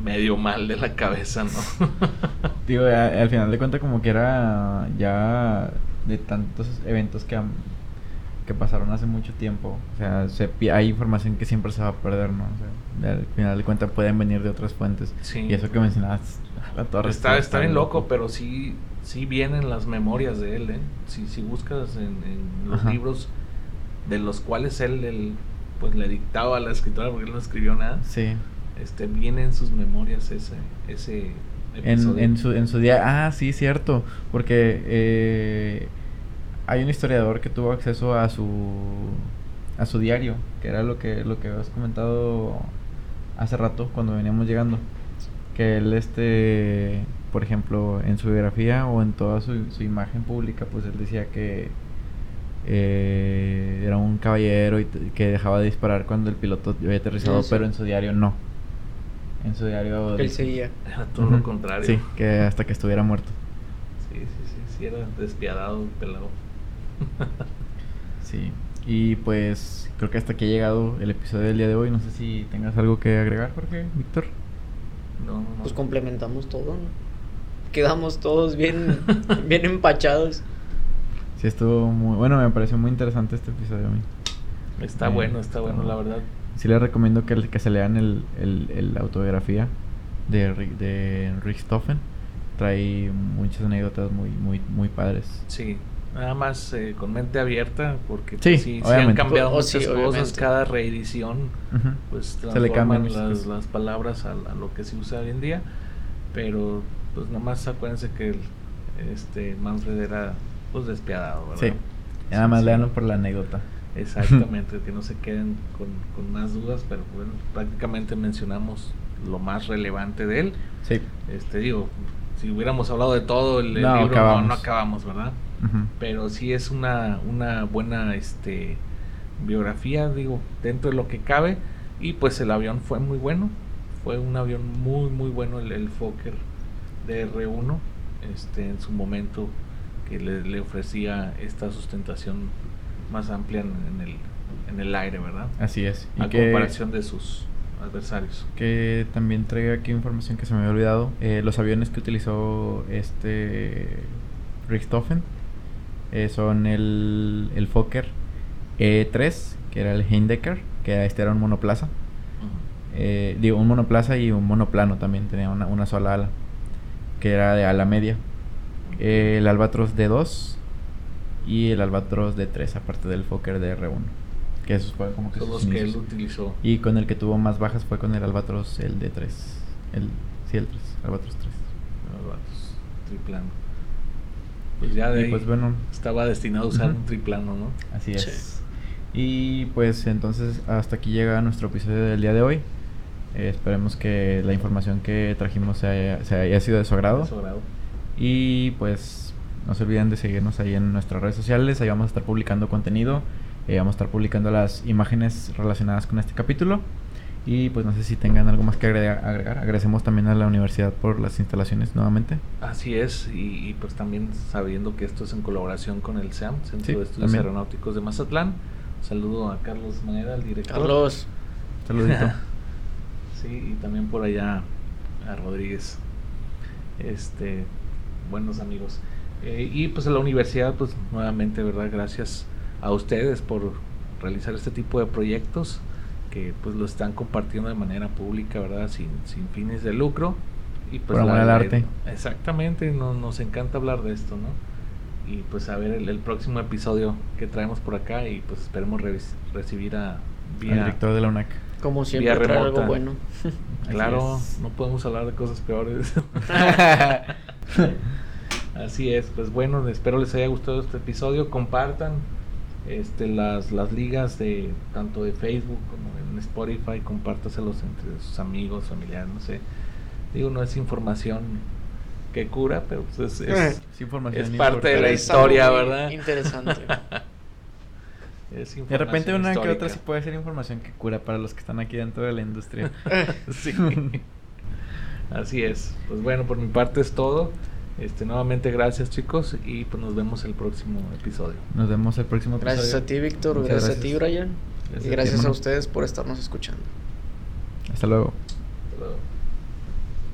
medio mal de la cabeza, ¿no? *laughs* Digo, al final de cuentas como que era ya de tantos eventos que, que pasaron hace mucho tiempo. O sea, se, hay información que siempre se va a perder, ¿no? O sea, al final de cuentas pueden venir de otras fuentes. Y eso que mencionabas, la torre. Está, está, bien loco, pero sí, sí vienen las memorias de él, ¿eh? Si, si buscas en, los libros de los cuales él, él, pues le dictaba a la escritora porque él no escribió nada. Sí. Este, viene en sus memorias ese, ese en, en, su, en su día. Ah, sí, cierto. Porque eh, hay un historiador que tuvo acceso a su a su diario, que era lo que lo que has comentado hace rato cuando veníamos llegando. Que él este, por ejemplo, en su biografía o en toda su, su imagen pública, pues él decía que eh, era un caballero y que dejaba de disparar cuando el piloto había aterrizado, pero en su diario no en su diario. Él seguía. *laughs* todo lo contrario. Sí, que hasta que estuviera muerto. Sí, sí, sí, sí, era despiadado, pelado. *laughs* sí, y pues creo que hasta aquí ha llegado el episodio del día de hoy. No sé si tengas algo que agregar, Jorge, Víctor. No, no. Pues complementamos todo, ¿no? Quedamos todos bien, *laughs* bien empachados. Sí, estuvo muy bueno, me pareció muy interesante este episodio a mí. Está bueno, está bueno, la verdad sí les recomiendo que, que se lean el, el, autobiografía de, de Richthofen. Trae muchas anécdotas muy, muy, muy padres. Sí, nada más eh, con mente abierta, porque sí, sí, han cambiado oh, muchas cosas. Cada reedición, pues se le cambian las, las palabras a, lo que se usa hoy en día. Pero, pues nada más acuérdense que el, este Manfred era pues despiadado, ¿verdad? Sí, nada más leanlo por la anécdota. Exactamente, *laughs* que no se queden con, con, más dudas, pero bueno, prácticamente mencionamos lo más relevante de él. Sí. Este, digo, si hubiéramos hablado de todo el, libro, No, no acabamos, ¿verdad? Pero sí es una, una buena este, biografía, digo, dentro de lo que cabe. Y pues el avión fue muy bueno, fue un avión muy, muy bueno, el, el Fokker de R1, este, en su momento que le, le ofrecía esta sustentación más amplia en, el, en el aire, ¿verdad? Así es. Y a comparación de sus adversarios. Que también traigo aquí información que se me había olvidado. Eh, los aviones que utilizó este Richthofen eh, son el, el Fokker E3, que era el Heindecker, que este era un monoplaza. Eh, digo, un monoplaza y un monoplano también, tenía una, una sola ala, que era de ala media. El Albatros D2 y el Albatros de 3, aparte del Fokker de R1. Que esos fue como que Son los que él utilizó. Y con el que tuvo más bajas fue con el Albatros, el de 3. El, sí, el 3, Albatros 3. Albatros, triplano. Pues ya de ahí pues bueno, estaba destinado a usar un triplano, ¿no? Así es. Y pues entonces hasta aquí llega nuestro episodio del día de hoy. Eh, esperemos que la información que trajimos se haya, se haya sido de su agrado. De su agrado. Y pues no se olviden de seguirnos ahí en nuestras redes sociales. Ahí vamos a estar publicando contenido. Eh, vamos a estar publicando las imágenes relacionadas con este capítulo. Y pues no sé si tengan algo más que agregar. Agradecemos también a la universidad por las instalaciones nuevamente. Así es, y, pues también sabiendo que esto es en colaboración con el SEAM, Centro de Estudios Aeronáuticos de Mazatlán. saludo a Carlos Manera, el director. Carlos. Saludito. *laughs* sí, y también por allá a Rodríguez. Este, buenos amigos. Eh, y pues a la universidad, pues nuevamente, ¿verdad? Gracias a ustedes por realizar este tipo de proyectos que pues lo están compartiendo de manera pública, ¿verdad? Sin, sin fines de lucro. Y pues por amor arte. Exactamente, no, nos encanta hablar de esto, ¿no? Y pues a ver el, próximo episodio que traemos por acá y pues esperemos recibir a vía, Al director de la UNAC. Como siempre, algo bueno. Claro, no podemos hablar de cosas peores. *laughs* *laughs* Así es, pues bueno, espero les haya gustado este episodio, compartan este, las, las ligas de tanto de Facebook como en Spotify, compártaselos entre sus amigos, familiares, no sé. Digo, no es información que cura, pero pues es, es, eh, parte de la historia, ¿verdad? Interesante. *laughs* de repente una que otra sí puede ser información que cura para los que están aquí dentro de la industria. *laughs* sí. *laughs* Así es. Pues bueno, por mi parte es todo. Este, nuevamente gracias chicos y pues nos vemos el próximo episodio. Nos vemos el próximo episodio. Gracias a ti Víctor, gracias, a ti Brian y gracias a, a ustedes por estarnos escuchando. Hasta luego.